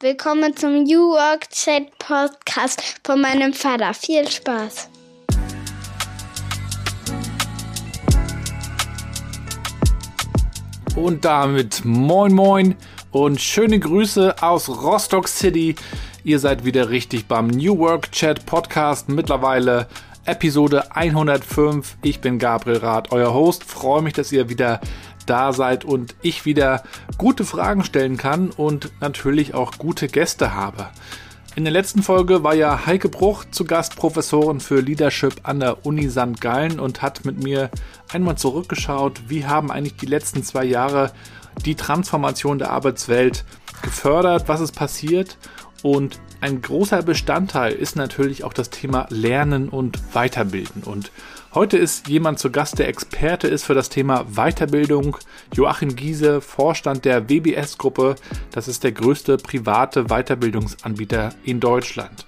Willkommen zum New Work Chat Podcast von meinem Vater. Viel Spaß. Und damit moin moin und schöne Grüße aus Rostock City. Ihr seid wieder richtig beim New Work Chat Podcast. Mittlerweile Episode 105. Ich bin Gabriel Rath, euer Host. Freue mich, dass ihr wieder da seid und ich wieder gute Fragen stellen kann und natürlich auch gute Gäste habe. In der letzten Folge war ja Heike Bruch zu Gast, Professorin für Leadership an der Uni St. Gallen und hat mit mir einmal zurückgeschaut, wie haben eigentlich die letzten zwei Jahre die Transformation der Arbeitswelt gefördert, was ist passiert und ein großer Bestandteil ist natürlich auch das Thema Lernen und Weiterbilden. Und heute ist jemand zu Gast, der Experte ist für das Thema Weiterbildung. Joachim Giese, Vorstand der WBS-Gruppe. Das ist der größte private Weiterbildungsanbieter in Deutschland.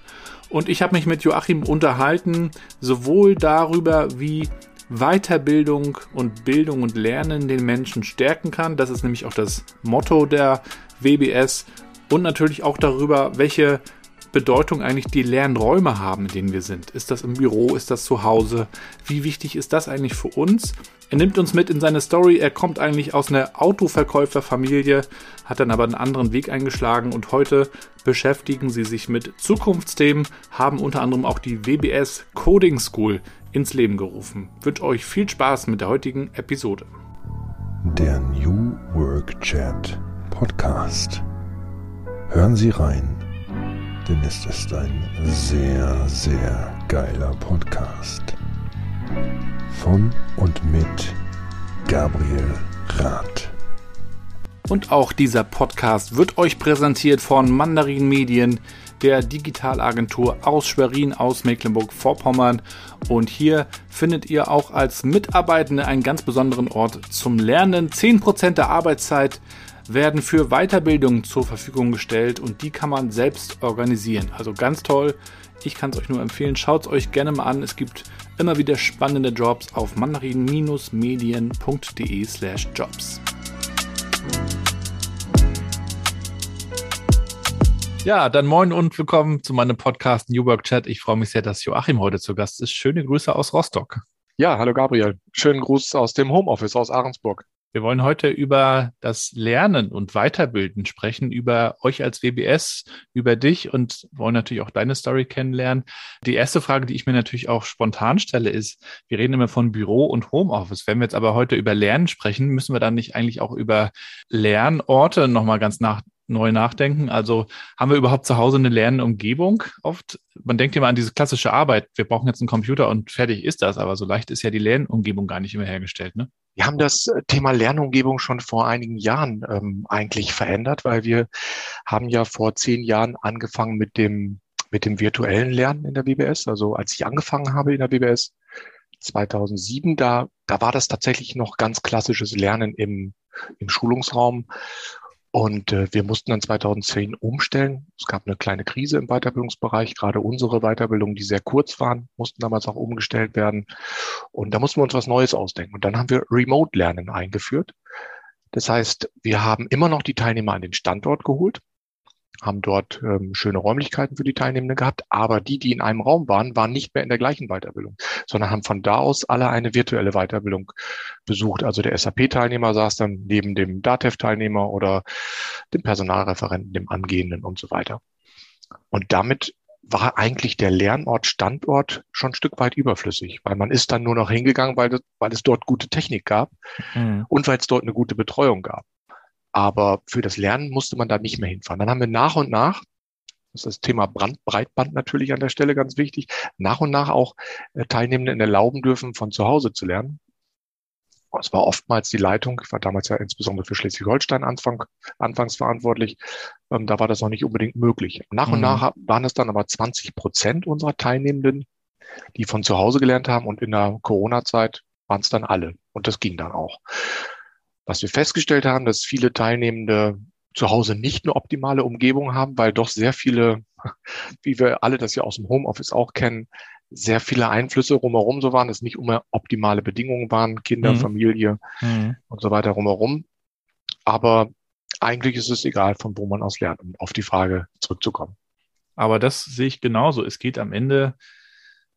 Und ich habe mich mit Joachim unterhalten, sowohl darüber, wie Weiterbildung und Bildung und Lernen den Menschen stärken kann. Das ist nämlich auch das Motto der WBS. Und natürlich auch darüber, welche Bedeutung eigentlich die Lernräume haben, in denen wir sind. Ist das im Büro, ist das zu Hause? Wie wichtig ist das eigentlich für uns? Er nimmt uns mit in seine Story. Er kommt eigentlich aus einer Autoverkäuferfamilie, hat dann aber einen anderen Weg eingeschlagen und heute beschäftigen sie sich mit Zukunftsthemen, haben unter anderem auch die WBS Coding School ins Leben gerufen. Ich wünsche euch viel Spaß mit der heutigen Episode. Der New Work Chat Podcast. Hören Sie rein denn es ist ein sehr, sehr geiler Podcast. Von und mit Gabriel Rath. Und auch dieser Podcast wird euch präsentiert von Mandarin Medien, der Digitalagentur aus Schwerin aus Mecklenburg-Vorpommern. Und hier findet ihr auch als Mitarbeitende einen ganz besonderen Ort zum Lernen. 10% der Arbeitszeit werden für Weiterbildung zur Verfügung gestellt und die kann man selbst organisieren. Also ganz toll. Ich kann es euch nur empfehlen. Schaut es euch gerne mal an. Es gibt immer wieder spannende Jobs auf mandarin-medien.de slash jobs. Ja, dann moin und willkommen zu meinem Podcast New Work Chat. Ich freue mich sehr, dass Joachim heute zu Gast ist. Schöne Grüße aus Rostock. Ja, hallo Gabriel. Schönen Gruß aus dem Homeoffice aus Ahrensburg. Wir wollen heute über das Lernen und Weiterbilden sprechen, über euch als WBS, über dich und wollen natürlich auch deine Story kennenlernen. Die erste Frage, die ich mir natürlich auch spontan stelle, ist, wir reden immer von Büro und Homeoffice. Wenn wir jetzt aber heute über Lernen sprechen, müssen wir dann nicht eigentlich auch über Lernorte nochmal ganz nach, neu nachdenken. Also haben wir überhaupt zu Hause eine lernende Umgebung oft? Man denkt immer an diese klassische Arbeit. Wir brauchen jetzt einen Computer und fertig ist das. Aber so leicht ist ja die Lernumgebung gar nicht immer hergestellt, ne? Wir haben das äh, Thema Lernumgebung schon vor einigen Jahren ähm, eigentlich verändert, weil wir haben ja vor zehn Jahren angefangen mit dem, mit dem virtuellen Lernen in der BBS. Also als ich angefangen habe in der BBS 2007, da, da war das tatsächlich noch ganz klassisches Lernen im, im Schulungsraum. Und äh, wir mussten dann 2010 umstellen. Es gab eine kleine Krise im Weiterbildungsbereich. Gerade unsere Weiterbildungen, die sehr kurz waren, mussten damals auch umgestellt werden. Und da mussten wir uns was Neues ausdenken. Und dann haben wir Remote-Lernen eingeführt. Das heißt, wir haben immer noch die Teilnehmer an den Standort geholt haben dort ähm, schöne Räumlichkeiten für die Teilnehmenden gehabt, aber die, die in einem Raum waren, waren nicht mehr in der gleichen Weiterbildung, sondern haben von da aus alle eine virtuelle Weiterbildung besucht. Also der SAP-Teilnehmer saß dann neben dem DATEV-Teilnehmer oder dem Personalreferenten, dem Angehenden und so weiter. Und damit war eigentlich der Lernort Standort schon ein Stück weit überflüssig, weil man ist dann nur noch hingegangen, weil, weil es dort gute Technik gab mhm. und weil es dort eine gute Betreuung gab. Aber für das Lernen musste man da nicht mehr hinfahren. Dann haben wir nach und nach, das ist das Thema Brand, Breitband natürlich an der Stelle ganz wichtig, nach und nach auch äh, Teilnehmenden erlauben dürfen, von zu Hause zu lernen. Es war oftmals die Leitung, ich war damals ja insbesondere für Schleswig-Holstein Anfang, anfangs verantwortlich, ähm, da war das noch nicht unbedingt möglich. Nach mhm. und nach waren es dann aber 20 Prozent unserer Teilnehmenden, die von zu Hause gelernt haben und in der Corona-Zeit waren es dann alle und das ging dann auch. Was wir festgestellt haben, dass viele Teilnehmende zu Hause nicht eine optimale Umgebung haben, weil doch sehr viele, wie wir alle das ja aus dem Homeoffice auch kennen, sehr viele Einflüsse rumherum so waren, dass nicht immer optimale Bedingungen waren, Kinder, mhm. Familie mhm. und so weiter rumherum. Aber eigentlich ist es egal, von wo man aus lernt, um auf die Frage zurückzukommen. Aber das sehe ich genauso. Es geht am Ende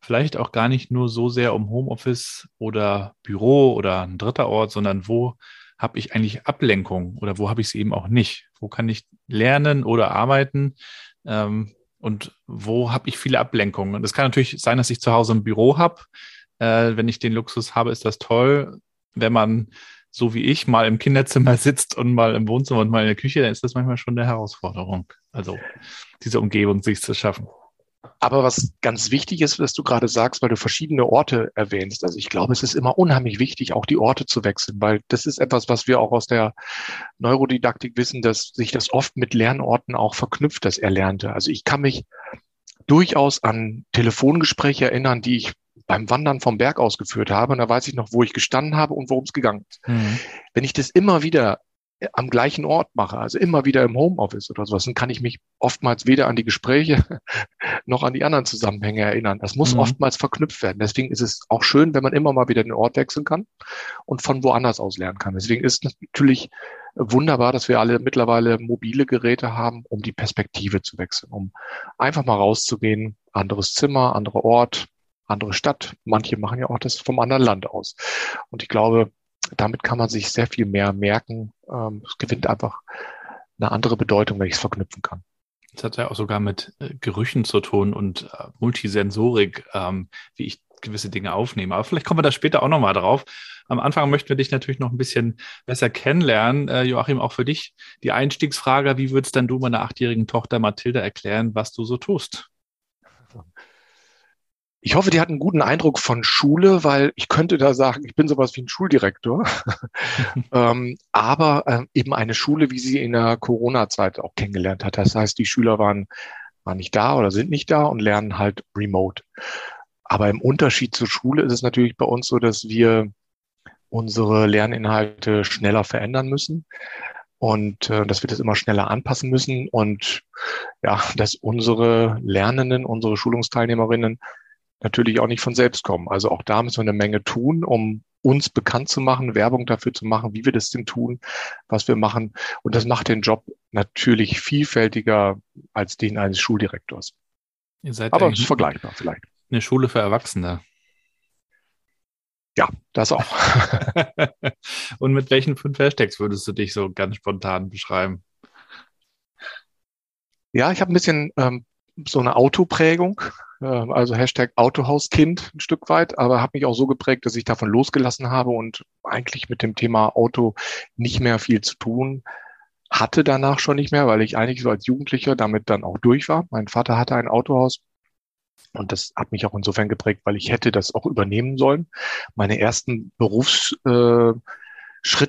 vielleicht auch gar nicht nur so sehr um Homeoffice oder Büro oder ein dritter Ort, sondern wo habe ich eigentlich Ablenkung oder wo habe ich sie eben auch nicht? Wo kann ich lernen oder arbeiten? Ähm, und wo habe ich viele Ablenkungen? Und es kann natürlich sein, dass ich zu Hause ein Büro habe. Äh, wenn ich den Luxus habe, ist das toll. Wenn man so wie ich mal im Kinderzimmer sitzt und mal im Wohnzimmer und mal in der Küche, dann ist das manchmal schon eine Herausforderung. Also diese Umgebung sich zu schaffen. Aber was ganz wichtig ist, was du gerade sagst, weil du verschiedene Orte erwähnst. Also ich glaube, es ist immer unheimlich wichtig, auch die Orte zu wechseln, weil das ist etwas, was wir auch aus der Neurodidaktik wissen, dass sich das oft mit Lernorten auch verknüpft, das Erlernte. Also ich kann mich durchaus an Telefongespräche erinnern, die ich beim Wandern vom Berg ausgeführt habe. Und da weiß ich noch, wo ich gestanden habe und worum es gegangen ist. Mhm. Wenn ich das immer wieder am gleichen Ort mache, also immer wieder im Homeoffice oder sowas, dann kann ich mich oftmals weder an die Gespräche noch an die anderen Zusammenhänge erinnern. Das muss mhm. oftmals verknüpft werden. Deswegen ist es auch schön, wenn man immer mal wieder den Ort wechseln kann und von woanders aus lernen kann. Deswegen ist es natürlich wunderbar, dass wir alle mittlerweile mobile Geräte haben, um die Perspektive zu wechseln, um einfach mal rauszugehen, anderes Zimmer, anderer Ort, andere Stadt. Manche machen ja auch das vom anderen Land aus. Und ich glaube, damit kann man sich sehr viel mehr merken. Ähm, es gewinnt einfach eine andere Bedeutung, wenn ich es verknüpfen kann. Das hat ja auch sogar mit äh, Gerüchen zu tun und äh, Multisensorik, ähm, wie ich gewisse Dinge aufnehme. Aber vielleicht kommen wir da später auch nochmal drauf. Am Anfang möchten wir dich natürlich noch ein bisschen besser kennenlernen. Äh, Joachim, auch für dich die Einstiegsfrage, wie würdest denn du meiner achtjährigen Tochter Mathilda erklären, was du so tust? Ich hoffe, die hat einen guten Eindruck von Schule, weil ich könnte da sagen, ich bin sowas wie ein Schuldirektor. ähm, aber äh, eben eine Schule, wie sie in der Corona-Zeit auch kennengelernt hat. Das heißt, die Schüler waren, waren nicht da oder sind nicht da und lernen halt remote. Aber im Unterschied zur Schule ist es natürlich bei uns so, dass wir unsere Lerninhalte schneller verändern müssen und äh, dass wir das immer schneller anpassen müssen und ja, dass unsere Lernenden, unsere Schulungsteilnehmerinnen natürlich auch nicht von selbst kommen. Also auch da müssen wir eine Menge tun, um uns bekannt zu machen, Werbung dafür zu machen, wie wir das denn tun, was wir machen. Und das macht den Job natürlich vielfältiger als den eines Schuldirektors. Ihr seid Aber es ist vergleichbar vielleicht. Eine Schule für Erwachsene. Ja, das auch. Und mit welchen fünf Hashtags würdest du dich so ganz spontan beschreiben? Ja, ich habe ein bisschen ähm, so eine Autoprägung, also Hashtag Autohauskind ein Stück weit, aber habe mich auch so geprägt, dass ich davon losgelassen habe und eigentlich mit dem Thema Auto nicht mehr viel zu tun hatte danach schon nicht mehr, weil ich eigentlich so als Jugendlicher damit dann auch durch war. Mein Vater hatte ein Autohaus und das hat mich auch insofern geprägt, weil ich hätte das auch übernehmen sollen. Meine ersten Berufsschritte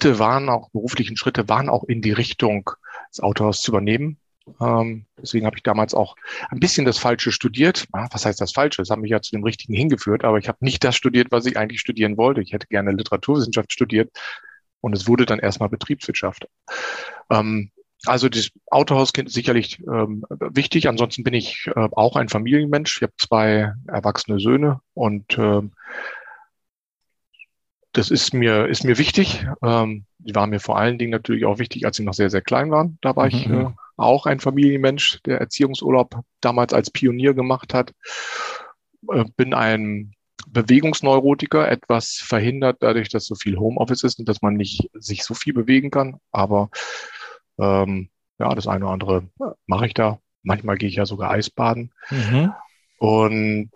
äh, waren auch, beruflichen Schritte waren auch in die Richtung, das Autohaus zu übernehmen. Ähm, deswegen habe ich damals auch ein bisschen das Falsche studiert. Was heißt das Falsche? Das hat mich ja zu dem Richtigen hingeführt, aber ich habe nicht das studiert, was ich eigentlich studieren wollte. Ich hätte gerne Literaturwissenschaft studiert und es wurde dann erstmal Betriebswirtschaft. Ähm, also das Autohauskind ist sicherlich ähm, wichtig. Ansonsten bin ich äh, auch ein Familienmensch. Ich habe zwei erwachsene Söhne und äh, das ist mir, ist mir wichtig. Ähm, die waren mir vor allen Dingen natürlich auch wichtig, als sie noch sehr, sehr klein waren. Da war mhm. ich äh, auch ein Familienmensch, der Erziehungsurlaub damals als Pionier gemacht hat. Äh, bin ein Bewegungsneurotiker, etwas verhindert dadurch, dass so viel Homeoffice ist und dass man nicht sich so viel bewegen kann. Aber ähm, ja, das eine oder andere mache ich da. Manchmal gehe ich ja sogar Eisbaden. Mhm. Und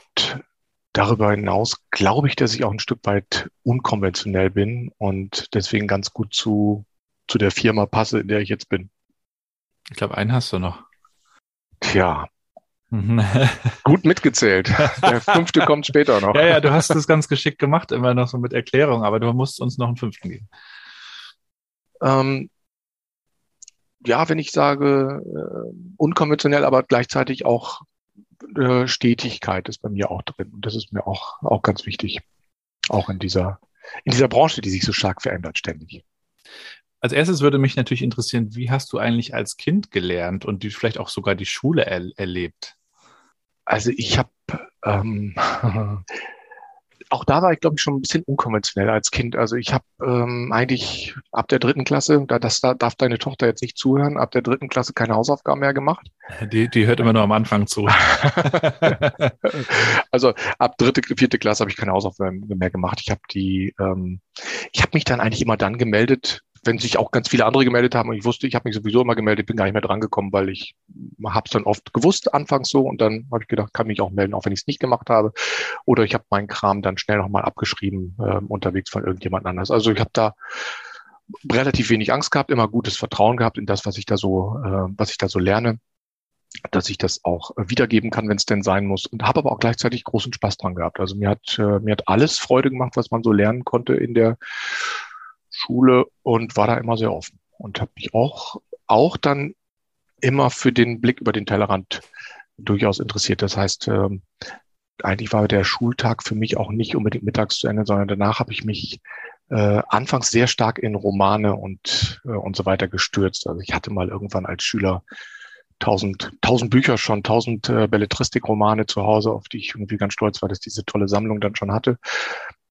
darüber hinaus glaube ich, dass ich auch ein Stück weit unkonventionell bin und deswegen ganz gut zu, zu der Firma passe, in der ich jetzt bin. Ich glaube, einen hast du noch. Tja. Gut mitgezählt. Der fünfte kommt später noch. Ja, ja, du hast das ganz geschickt gemacht, immer noch so mit Erklärung, aber du musst uns noch einen fünften geben. Ähm, ja, wenn ich sage, äh, unkonventionell, aber gleichzeitig auch äh, Stetigkeit ist bei mir auch drin. Und das ist mir auch, auch ganz wichtig. Auch in dieser, in dieser Branche, die sich so stark verändert ständig. Als erstes würde mich natürlich interessieren, wie hast du eigentlich als Kind gelernt und die, vielleicht auch sogar die Schule er, erlebt? Also ich habe ähm, auch da war ich, glaube ich, schon ein bisschen unkonventionell als Kind. Also ich habe ähm, eigentlich ab der dritten Klasse, da, das, da darf deine Tochter jetzt nicht zuhören, ab der dritten Klasse keine Hausaufgaben mehr gemacht. Die, die hört immer nur am Anfang zu. also ab dritte, vierte Klasse habe ich keine Hausaufgaben mehr gemacht. Ich habe die, ähm, ich habe mich dann eigentlich immer dann gemeldet, wenn sich auch ganz viele andere gemeldet haben und ich wusste, ich habe mich sowieso immer gemeldet, bin gar nicht mehr drangekommen, weil ich habe es dann oft gewusst, anfangs so und dann habe ich gedacht, kann mich auch melden, auch wenn ich es nicht gemacht habe. Oder ich habe meinen Kram dann schnell nochmal abgeschrieben, äh, unterwegs von irgendjemand anders. Also ich habe da relativ wenig Angst gehabt, immer gutes Vertrauen gehabt in das, was ich da so, äh, was ich da so lerne dass ich das auch wiedergeben kann, wenn es denn sein muss. Und habe aber auch gleichzeitig großen Spaß dran gehabt. Also mir hat, äh, mir hat alles Freude gemacht, was man so lernen konnte in der Schule und war da immer sehr offen und habe mich auch, auch dann immer für den Blick über den Tellerrand durchaus interessiert. Das heißt, ähm, eigentlich war der Schultag für mich auch nicht unbedingt mittags zu Ende, sondern danach habe ich mich äh, anfangs sehr stark in Romane und, äh, und so weiter gestürzt. Also ich hatte mal irgendwann als Schüler tausend, tausend Bücher schon, tausend äh, Belletristik-Romane zu Hause, auf die ich irgendwie ganz stolz war, dass diese tolle Sammlung dann schon hatte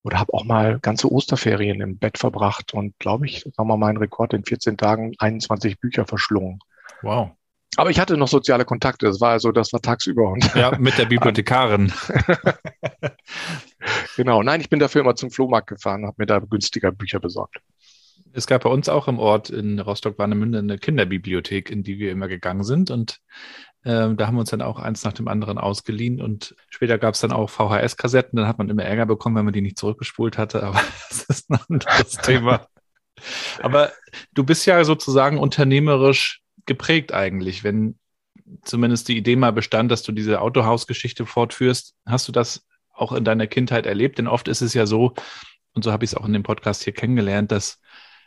oder habe auch mal ganze Osterferien im Bett verbracht und glaube ich, sagen wir mal meinen Rekord in 14 Tagen 21 Bücher verschlungen. Wow. Aber ich hatte noch soziale Kontakte. Das war also, das war tagsüber. Und ja, mit der Bibliothekarin. genau. Nein, ich bin dafür immer zum Flohmarkt gefahren, habe mir da günstiger Bücher besorgt. Es gab bei uns auch im Ort in Rostock-Warnemünde eine Kinderbibliothek, in die wir immer gegangen sind. Und ähm, da haben wir uns dann auch eins nach dem anderen ausgeliehen und später gab es dann auch VHS-Kassetten. Dann hat man immer Ärger bekommen, wenn man die nicht zurückgespult hatte. Aber das ist ein anderes Thema. Aber du bist ja sozusagen unternehmerisch geprägt eigentlich, wenn zumindest die Idee mal bestand, dass du diese Autohausgeschichte fortführst. Hast du das auch in deiner Kindheit erlebt? Denn oft ist es ja so, und so habe ich es auch in dem Podcast hier kennengelernt, dass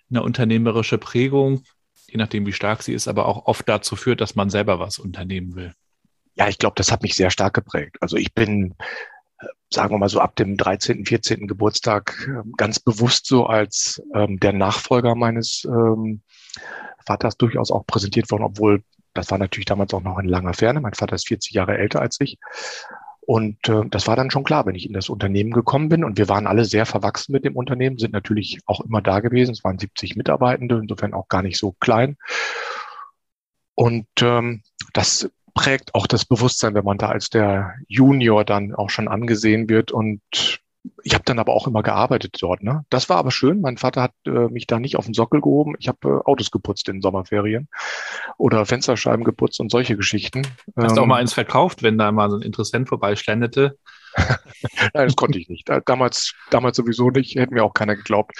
eine unternehmerische Prägung je nachdem, wie stark sie ist, aber auch oft dazu führt, dass man selber was unternehmen will. Ja, ich glaube, das hat mich sehr stark geprägt. Also ich bin, äh, sagen wir mal so ab dem 13., 14. Geburtstag ähm, ganz bewusst so als ähm, der Nachfolger meines ähm, Vaters durchaus auch präsentiert worden, obwohl das war natürlich damals auch noch in langer Ferne. Mein Vater ist 40 Jahre älter als ich. Und äh, das war dann schon klar, wenn ich in das Unternehmen gekommen bin. Und wir waren alle sehr verwachsen mit dem Unternehmen, sind natürlich auch immer da gewesen. Es waren 70 Mitarbeitende, insofern auch gar nicht so klein. Und ähm, das prägt auch das Bewusstsein, wenn man da als der Junior dann auch schon angesehen wird und ich habe dann aber auch immer gearbeitet dort. Ne? Das war aber schön. Mein Vater hat äh, mich da nicht auf den Sockel gehoben. Ich habe äh, Autos geputzt in den Sommerferien oder Fensterscheiben geputzt und solche Geschichten. Hast ähm, du auch mal eins verkauft, wenn da mal so ein Interessent vorbeischlendete? Nein, das konnte ich nicht. Damals, damals sowieso nicht. Hätte mir auch keiner geglaubt.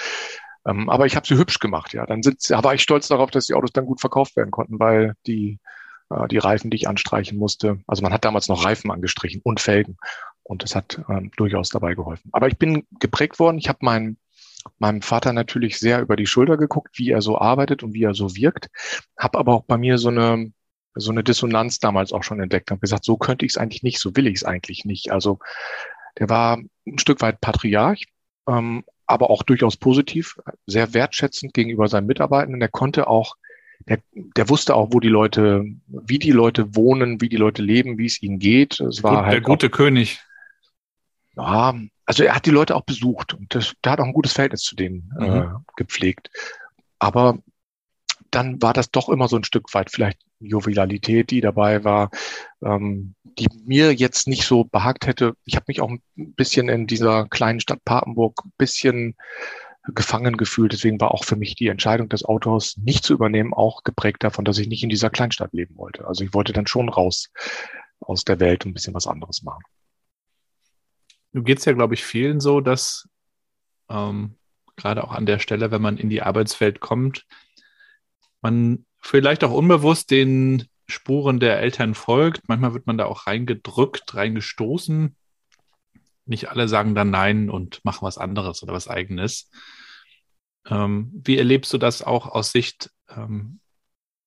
Ähm, aber ich habe sie hübsch gemacht. Ja, dann sind, war ich stolz darauf, dass die Autos dann gut verkauft werden konnten, weil die die Reifen, die ich anstreichen musste. Also man hat damals noch Reifen angestrichen und Felgen. Und das hat ähm, durchaus dabei geholfen. Aber ich bin geprägt worden. Ich habe meinen meinem Vater natürlich sehr über die Schulter geguckt, wie er so arbeitet und wie er so wirkt. Habe aber auch bei mir so eine so eine Dissonanz damals auch schon entdeckt. Habe gesagt, so könnte ich es eigentlich nicht, so will ich es eigentlich nicht. Also der war ein Stück weit Patriarch, ähm, aber auch durchaus positiv, sehr wertschätzend gegenüber seinen Mitarbeitenden. Der konnte auch der, der wusste auch, wo die Leute, wie die Leute wohnen, wie die Leute leben, wie es ihnen geht. Es war Gut, halt der gute auch, König. Ja, also er hat die Leute auch besucht und das, der hat auch ein gutes Verhältnis zu denen mhm. äh, gepflegt. Aber dann war das doch immer so ein Stück weit vielleicht Jovialität, die dabei war, ähm, die mir jetzt nicht so behagt hätte. Ich habe mich auch ein bisschen in dieser kleinen Stadt Papenburg ein bisschen gefangen gefühlt. Deswegen war auch für mich die Entscheidung des Autors nicht zu übernehmen auch geprägt davon, dass ich nicht in dieser Kleinstadt leben wollte. Also ich wollte dann schon raus aus der Welt und ein bisschen was anderes machen. Du geht's ja, glaube ich, vielen so, dass ähm, gerade auch an der Stelle, wenn man in die Arbeitswelt kommt, man vielleicht auch unbewusst den Spuren der Eltern folgt. Manchmal wird man da auch reingedrückt, reingestoßen nicht alle sagen dann Nein und machen was anderes oder was eigenes. Ähm, wie erlebst du das auch aus Sicht ähm,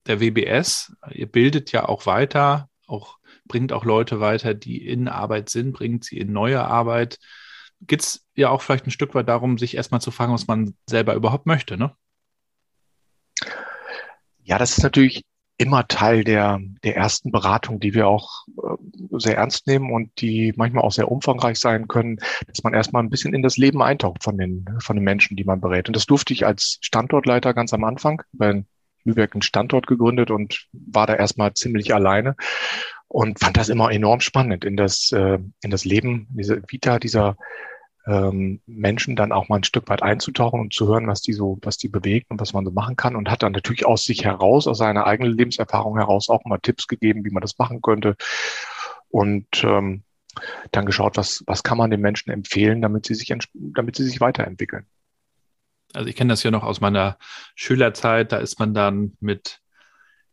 der WBS? Ihr bildet ja auch weiter, auch bringt auch Leute weiter, die in Arbeit sind, bringt sie in neue Arbeit. Geht es ja auch vielleicht ein Stück weit darum, sich erstmal zu fragen, was man selber überhaupt möchte, ne? Ja, das ist natürlich immer Teil der, der ersten Beratung, die wir auch äh, sehr ernst nehmen und die manchmal auch sehr umfangreich sein können, dass man erstmal ein bisschen in das Leben eintaucht von den, von den Menschen, die man berät. Und das durfte ich als Standortleiter ganz am Anfang bei Lübeck einen Standort gegründet und war da erstmal ziemlich alleine und fand das immer enorm spannend, in das, äh, in das Leben, diese Vita dieser ähm, Menschen dann auch mal ein Stück weit einzutauchen und zu hören, was die so, was die bewegt und was man so machen kann und hat dann natürlich aus sich heraus, aus seiner eigenen Lebenserfahrung heraus auch mal Tipps gegeben, wie man das machen könnte und ähm, dann geschaut, was, was kann man den Menschen empfehlen, damit sie sich, damit sie sich weiterentwickeln. Also ich kenne das ja noch aus meiner Schülerzeit, da ist man dann mit,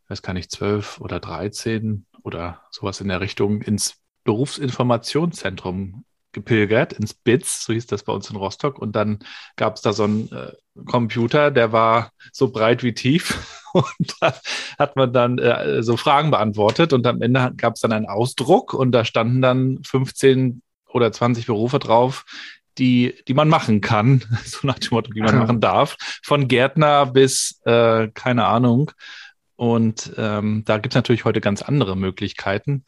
weiß gar nicht, zwölf oder dreizehn oder sowas in der Richtung ins Berufsinformationszentrum gepilgert ins BITS, so hieß das bei uns in Rostock. Und dann gab es da so einen äh, Computer, der war so breit wie tief. Und da hat man dann äh, so Fragen beantwortet. Und am Ende gab es dann einen Ausdruck und da standen dann 15 oder 20 Berufe drauf, die, die man machen kann, so nach dem Motto, die man machen darf, von Gärtner bis, äh, keine Ahnung. Und ähm, da gibt es natürlich heute ganz andere Möglichkeiten.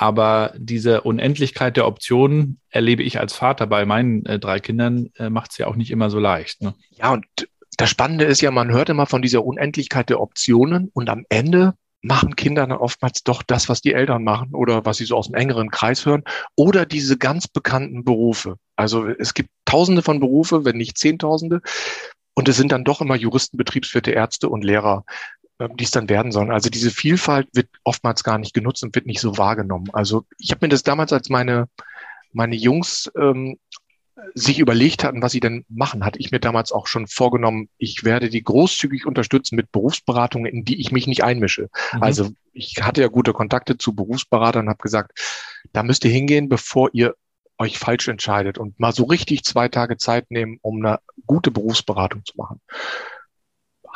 Aber diese Unendlichkeit der Optionen erlebe ich als Vater bei meinen äh, drei Kindern, äh, macht es ja auch nicht immer so leicht. Ne? Ja, und das Spannende ist ja, man hört immer von dieser Unendlichkeit der Optionen und am Ende machen Kinder dann oftmals doch das, was die Eltern machen oder was sie so aus dem engeren Kreis hören oder diese ganz bekannten Berufe. Also es gibt tausende von Berufe, wenn nicht zehntausende. Und es sind dann doch immer Juristen, Betriebswirte, Ärzte und Lehrer. Ähm, die es dann werden sollen. Also diese Vielfalt wird oftmals gar nicht genutzt und wird nicht so wahrgenommen. Also ich habe mir das damals, als meine, meine Jungs ähm, sich überlegt hatten, was sie denn machen, hatte ich mir damals auch schon vorgenommen, ich werde die großzügig unterstützen mit Berufsberatungen, in die ich mich nicht einmische. Mhm. Also ich hatte ja gute Kontakte zu Berufsberatern und habe gesagt, da müsst ihr hingehen, bevor ihr euch falsch entscheidet und mal so richtig zwei Tage Zeit nehmen, um eine gute Berufsberatung zu machen.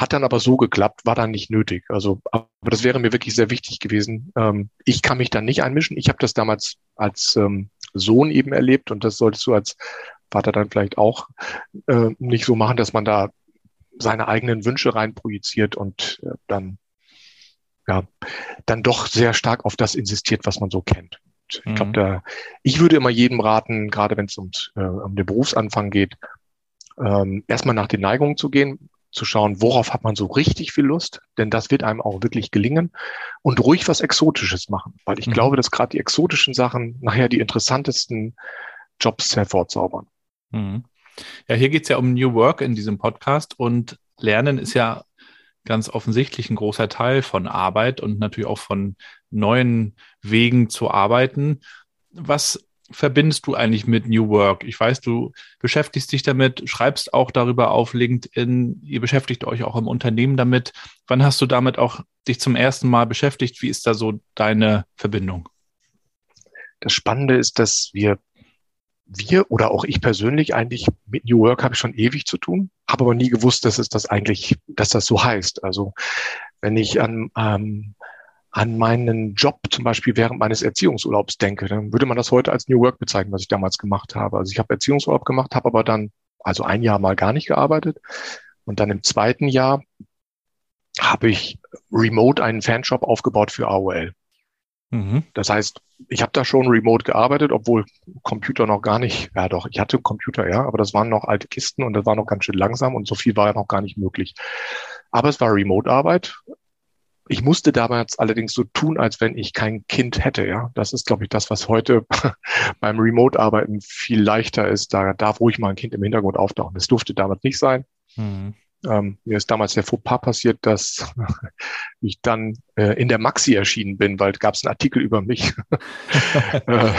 Hat dann aber so geklappt, war dann nicht nötig. Also, aber das wäre mir wirklich sehr wichtig gewesen. Ähm, ich kann mich dann nicht einmischen. Ich habe das damals als ähm, Sohn eben erlebt und das solltest du als Vater dann vielleicht auch äh, nicht so machen, dass man da seine eigenen Wünsche rein projiziert und äh, dann ja dann doch sehr stark auf das insistiert, was man so kennt. Und ich glaube, mhm. da ich würde immer jedem raten, gerade wenn es ums, äh, um den Berufsanfang geht, ähm, erstmal nach den Neigungen zu gehen zu schauen, worauf hat man so richtig viel Lust, denn das wird einem auch wirklich gelingen und ruhig was Exotisches machen, weil ich mhm. glaube, dass gerade die exotischen Sachen nachher die interessantesten Jobs hervorzaubern. Mhm. Ja, hier geht es ja um New Work in diesem Podcast und Lernen ist ja ganz offensichtlich ein großer Teil von Arbeit und natürlich auch von neuen Wegen zu arbeiten. Was verbindest du eigentlich mit New Work? Ich weiß, du beschäftigst dich damit, schreibst auch darüber auf LinkedIn, ihr beschäftigt euch auch im Unternehmen damit. Wann hast du damit auch dich zum ersten Mal beschäftigt? Wie ist da so deine Verbindung? Das Spannende ist, dass wir, wir oder auch ich persönlich eigentlich mit New Work habe ich schon ewig zu tun, habe aber nie gewusst, dass es das eigentlich, dass das so heißt. Also wenn ich an ähm, an meinen Job zum Beispiel während meines Erziehungsurlaubs denke, dann würde man das heute als New Work bezeichnen, was ich damals gemacht habe. Also ich habe Erziehungsurlaub gemacht, habe aber dann also ein Jahr mal gar nicht gearbeitet und dann im zweiten Jahr habe ich remote einen Fanshop aufgebaut für AOL. Mhm. Das heißt, ich habe da schon remote gearbeitet, obwohl Computer noch gar nicht, ja doch, ich hatte Computer, ja, aber das waren noch alte Kisten und das war noch ganz schön langsam und so viel war ja noch gar nicht möglich. Aber es war Remote-Arbeit ich musste damals allerdings so tun, als wenn ich kein Kind hätte. Ja, das ist, glaube ich, das, was heute beim Remote-Arbeiten viel leichter ist. Da darf ruhig mal ein Kind im Hintergrund auftauchen. Das durfte damals nicht sein. Mhm. Ähm, mir ist damals der Fauxpas passiert, dass ich dann äh, in der Maxi erschienen bin, weil gab es einen Artikel über mich. äh,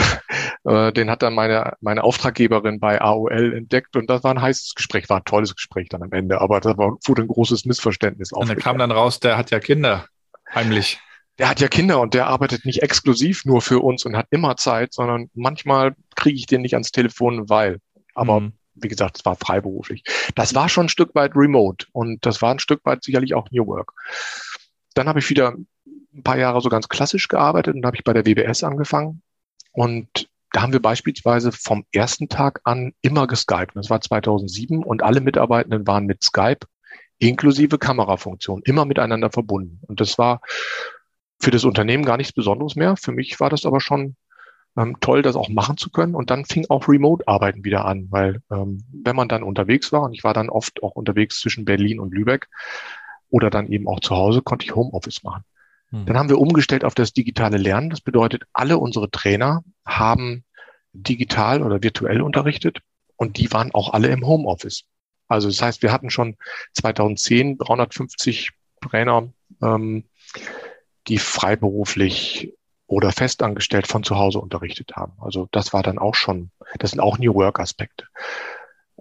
äh, den hat dann meine, meine Auftraggeberin bei AOL entdeckt und das war ein heißes Gespräch, war ein tolles Gespräch dann am Ende, aber da war, wurde ein großes Missverständnis auf. Und da kam dann raus, der hat ja Kinder. Heimlich. Der hat ja Kinder und der arbeitet nicht exklusiv nur für uns und hat immer Zeit, sondern manchmal kriege ich den nicht ans Telefon, weil. Aber mhm. wie gesagt, es war freiberuflich. Das war schon ein Stück weit remote und das war ein Stück weit sicherlich auch New Work. Dann habe ich wieder ein paar Jahre so ganz klassisch gearbeitet und habe ich bei der WBS angefangen. Und da haben wir beispielsweise vom ersten Tag an immer geskypt. Das war 2007 und alle Mitarbeitenden waren mit Skype inklusive Kamerafunktion, immer miteinander verbunden. Und das war für das Unternehmen gar nichts Besonderes mehr. Für mich war das aber schon Ähm, toll, das auch machen zu können. Und dann fing auch Remote-Arbeiten wieder an, weil ähm, wenn man dann unterwegs war, und ich war dann oft auch unterwegs zwischen Berlin und Lübeck oder dann eben auch zu Hause, konnte ich Homeoffice machen. Hm. Dann haben wir umgestellt auf das digitale Lernen. Das bedeutet, alle unsere Trainer haben digital oder virtuell unterrichtet und die waren auch alle im Homeoffice. Also das heißt, wir hatten schon 2010 350 Trainer, ähm, die freiberuflich oder festangestellt von zu Hause unterrichtet haben. Also das war dann auch schon, das sind auch New Work Aspekte.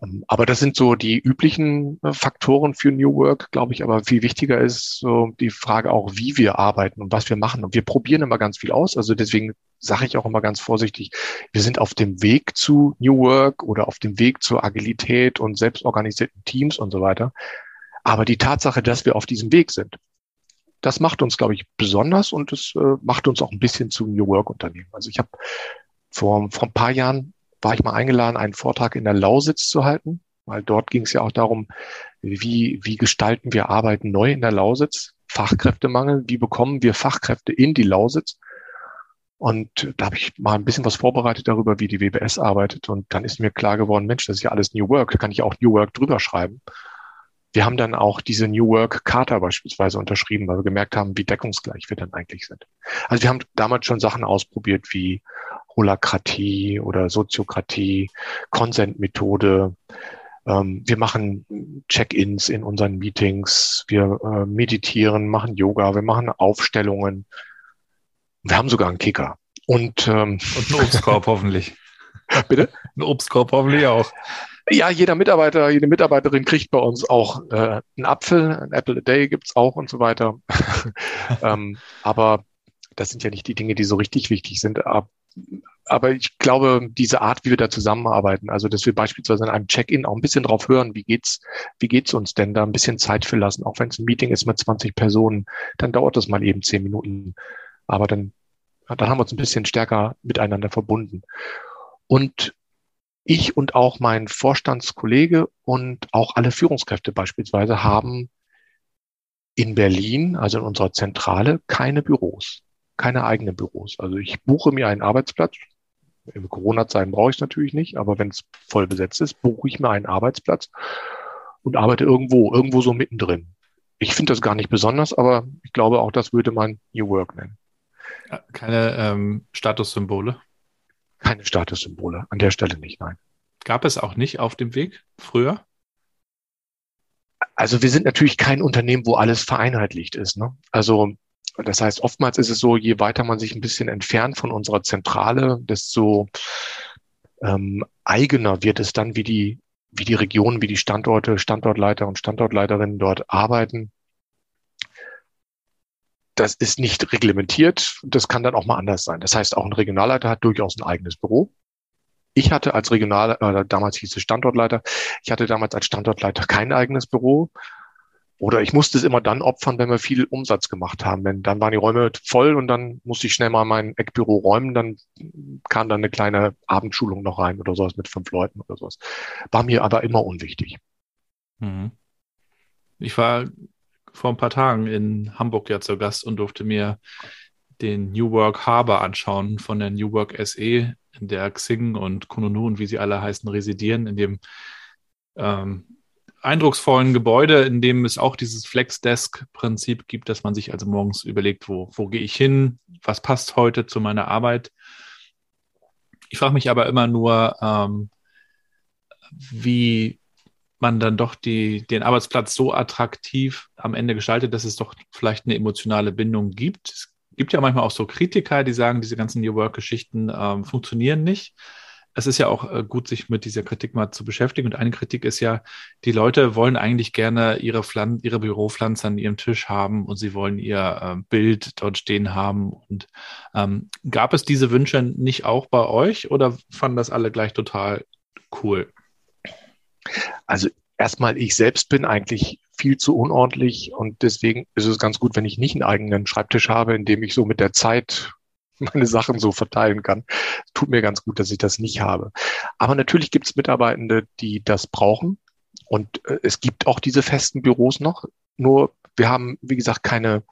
Ähm, aber das sind so die üblichen äh, Faktoren für New Work, glaube ich. Aber viel wichtiger ist so die Frage auch, wie wir arbeiten und was wir machen. Und wir probieren immer ganz viel aus. Also deswegen sage ich auch immer ganz vorsichtig, wir sind auf dem Weg zu New Work oder auf dem Weg zur Agilität und selbstorganisierten Teams und so weiter. Aber die Tatsache, dass wir auf diesem Weg sind, das macht uns, glaube ich, besonders und es äh, macht uns auch ein bisschen zu New Work Unternehmen. Also ich habe vor, vor ein paar Jahren war ich mal eingeladen, einen Vortrag in der Lausitz zu halten, weil dort ging es ja auch darum, wie, wie gestalten wir Arbeiten neu in der Lausitz, Fachkräftemangel, wie bekommen wir Fachkräfte in die Lausitz. Und da habe ich mal ein bisschen was vorbereitet darüber, wie die WBS arbeitet. Und dann ist mir klar geworden, Mensch, das ist ja alles New Work, da kann ich auch New Work drüber schreiben. Wir haben dann auch diese New Work Charta beispielsweise unterschrieben, weil wir gemerkt haben, wie deckungsgleich wir dann eigentlich sind. Also wir haben damals schon Sachen ausprobiert wie Holakratie oder Soziokratie, Consent-Methode. Ähm, wir machen Check-ins in unseren Meetings. Wir äh, meditieren, machen Yoga, wir machen Aufstellungen. Wir haben sogar einen Kicker. Und, ähm, Und einen Obstkorb hoffentlich. Bitte? Ein Obstkorb hoffentlich auch. Ja, jeder Mitarbeiter, jede Mitarbeiterin kriegt bei uns auch äh, einen Apfel, ein Apple a Day gibt's auch und so weiter. ähm, aber das sind ja nicht die Dinge, die so richtig wichtig sind. Aber ich glaube, diese Art, wie wir da zusammenarbeiten, also dass wir beispielsweise in einem Check-in auch ein bisschen drauf hören, wie geht's, wie geht's uns denn da ein bisschen Zeit für lassen, auch wenn es ein Meeting ist mit 20 Personen, dann dauert das mal eben zehn Minuten. Aber dann, dann haben wir uns ein bisschen stärker miteinander verbunden. Und ich und auch mein Vorstandskollege und auch alle Führungskräfte beispielsweise haben in Berlin, also in unserer Zentrale, keine Büros, keine eigenen Büros. Also ich buche mir einen Arbeitsplatz. Im Corona-Zeiten brauche ich es natürlich nicht, aber wenn es voll besetzt ist, buche ich mir einen Arbeitsplatz und arbeite irgendwo, irgendwo so mittendrin. Ich finde das gar nicht besonders, aber ich glaube auch, das würde man New Work nennen. Keine ähm, Statussymbole? keine Statussymbole. An der Stelle nicht, nein. Gab es auch nicht auf dem Weg früher? Also wir sind natürlich kein Unternehmen, wo alles vereinheitlicht ist. Ne? Also das heißt, oftmals ist es so, je weiter man sich ein bisschen entfernt von unserer Zentrale, desto ähm, eigener wird es dann, wie die, wie die Regionen, wie die Standorte, Standortleiter und Standortleiterinnen dort arbeiten das ist nicht reglementiert. Das kann dann auch mal anders sein. Das heißt, auch ein Regionalleiter hat durchaus ein eigenes Büro. Ich hatte als Regional, äh, damals hieß es Standortleiter, ich hatte damals als Standortleiter kein eigenes Büro. Oder ich musste es immer dann opfern, wenn wir viel Umsatz gemacht haben. Denn dann waren die Räume voll und dann musste ich schnell mal mein Eckbüro räumen. Dann kam dann eine kleine Abendschulung noch rein oder sowas mit fünf Leuten oder sowas. War mir aber immer unwichtig. Mhm. Ich war vor ein paar Tagen in Hamburg ja zu Gast und durfte mir den New Work Harbor anschauen von der New Work SE, in der Xing und Kununu und wie sie alle heißen, residieren, in dem ähm, eindrucksvollen Gebäude, in dem es auch dieses Flex-Desk-Prinzip gibt, dass man sich also morgens überlegt, wo, wo gehe ich hin, was passt heute zu meiner Arbeit. Ich frage mich aber immer nur, ähm, wie man dann doch die, den Arbeitsplatz so attraktiv am Ende gestaltet, dass es doch vielleicht eine emotionale Bindung gibt. Es gibt ja manchmal auch so Kritiker, die sagen, diese ganzen New Work-Geschichten ähm, funktionieren nicht. Es ist ja auch äh, gut, sich mit dieser Kritik mal zu beschäftigen. Und eine Kritik ist ja, die Leute wollen eigentlich gerne ihre, Pflan ihre Büropflanze an ihrem Tisch haben und sie wollen ihr äh, Bild dort stehen haben. Und ähm, gab es diese Wünsche nicht auch bei euch oder fanden das alle gleich total cool? Also erstmal, ich selbst bin eigentlich viel zu unordentlich und deswegen ist es ganz gut, wenn ich nicht einen eigenen Schreibtisch habe, in dem ich so mit der Zeit meine Sachen so verteilen kann. Tut mir ganz gut, dass ich das nicht habe. Aber natürlich gibt es Mitarbeitende, die das brauchen. Und äh, es gibt auch diese festen Büros noch. Nur wir haben, wie gesagt, keine,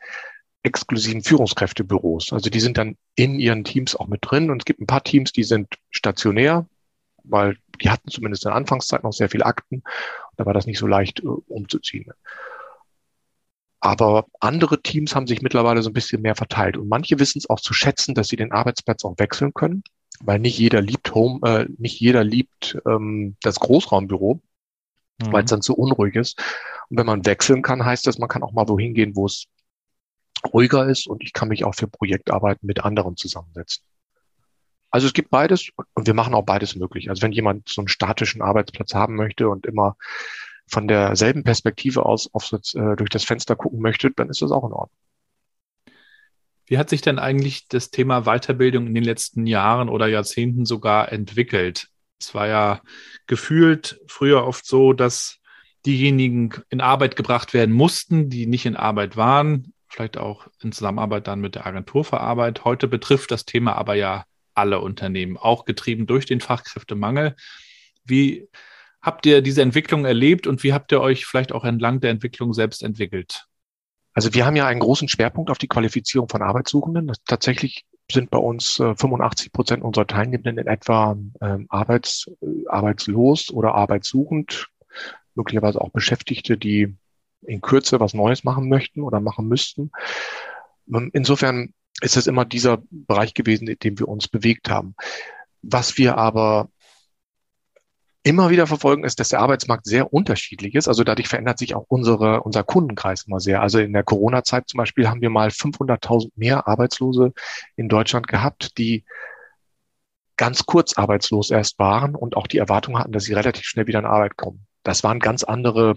exklusiven Führungskräftebüros. Also die sind dann in ihren Teams auch mit drin und es gibt ein paar Teams, die sind stationär, weil die hatten zumindest in der Anfangszeit noch sehr viele Akten. Da war das nicht so leicht äh, umzuziehen. Aber andere Teams haben sich mittlerweile so ein bisschen mehr verteilt und manche wissen es auch zu schätzen, dass sie den Arbeitsplatz auch wechseln können, weil nicht jeder liebt Home, äh, nicht jeder liebt ähm, das Großraumbüro, mhm. weil es dann zu unruhig ist. Und wenn man wechseln kann, heißt das, man kann auch mal wohin gehen, wo es ruhiger ist und ich kann mich auch für Projektarbeiten mit anderen zusammensetzen. Also es gibt beides und wir machen auch beides möglich. Also wenn jemand so einen statischen Arbeitsplatz haben möchte und immer von derselben Perspektive aus auf, äh, durch das Fenster gucken möchte, dann ist das auch in Ordnung. Wie hat sich denn eigentlich das Thema Weiterbildung in den letzten Jahren oder Jahrzehnten sogar entwickelt? Es war ja gefühlt früher oft so, dass diejenigen in Arbeit gebracht werden mussten, die nicht in Arbeit waren, vielleicht auch in Zusammenarbeit dann mit der Agentur für Arbeit. Heute betrifft das Thema aber ja alle Unternehmen, auch getrieben durch den Fachkräftemangel. Wie habt ihr diese Entwicklung erlebt und wie habt ihr euch vielleicht auch entlang der Entwicklung selbst entwickelt? Also wir haben ja einen großen Schwerpunkt auf die Qualifizierung von Arbeitssuchenden. Tatsächlich sind bei uns äh, 85 Prozent unserer Teilnehmenden in etwa ähm, arbeits, äh, arbeitslos oder arbeitssuchend, möglicherweise auch Beschäftigte, die in Kürze was Neues machen möchten oder machen müssten. Ähm, insofern ist es immer dieser Bereich gewesen, in dem wir uns bewegt haben. Was wir aber immer wieder verfolgen, ist, dass der Arbeitsmarkt sehr unterschiedlich ist. Also dadurch verändert sich auch unsere, unser Kundenkreis immer sehr. Also in der Corona-Zeit zum Beispiel haben wir mal 500.000 mehr Arbeitslose in Deutschland gehabt, die ganz kurz arbeitslos erst waren und auch die Erwartung hatten, dass sie relativ schnell wieder in Arbeit kommen. Das waren ganz andere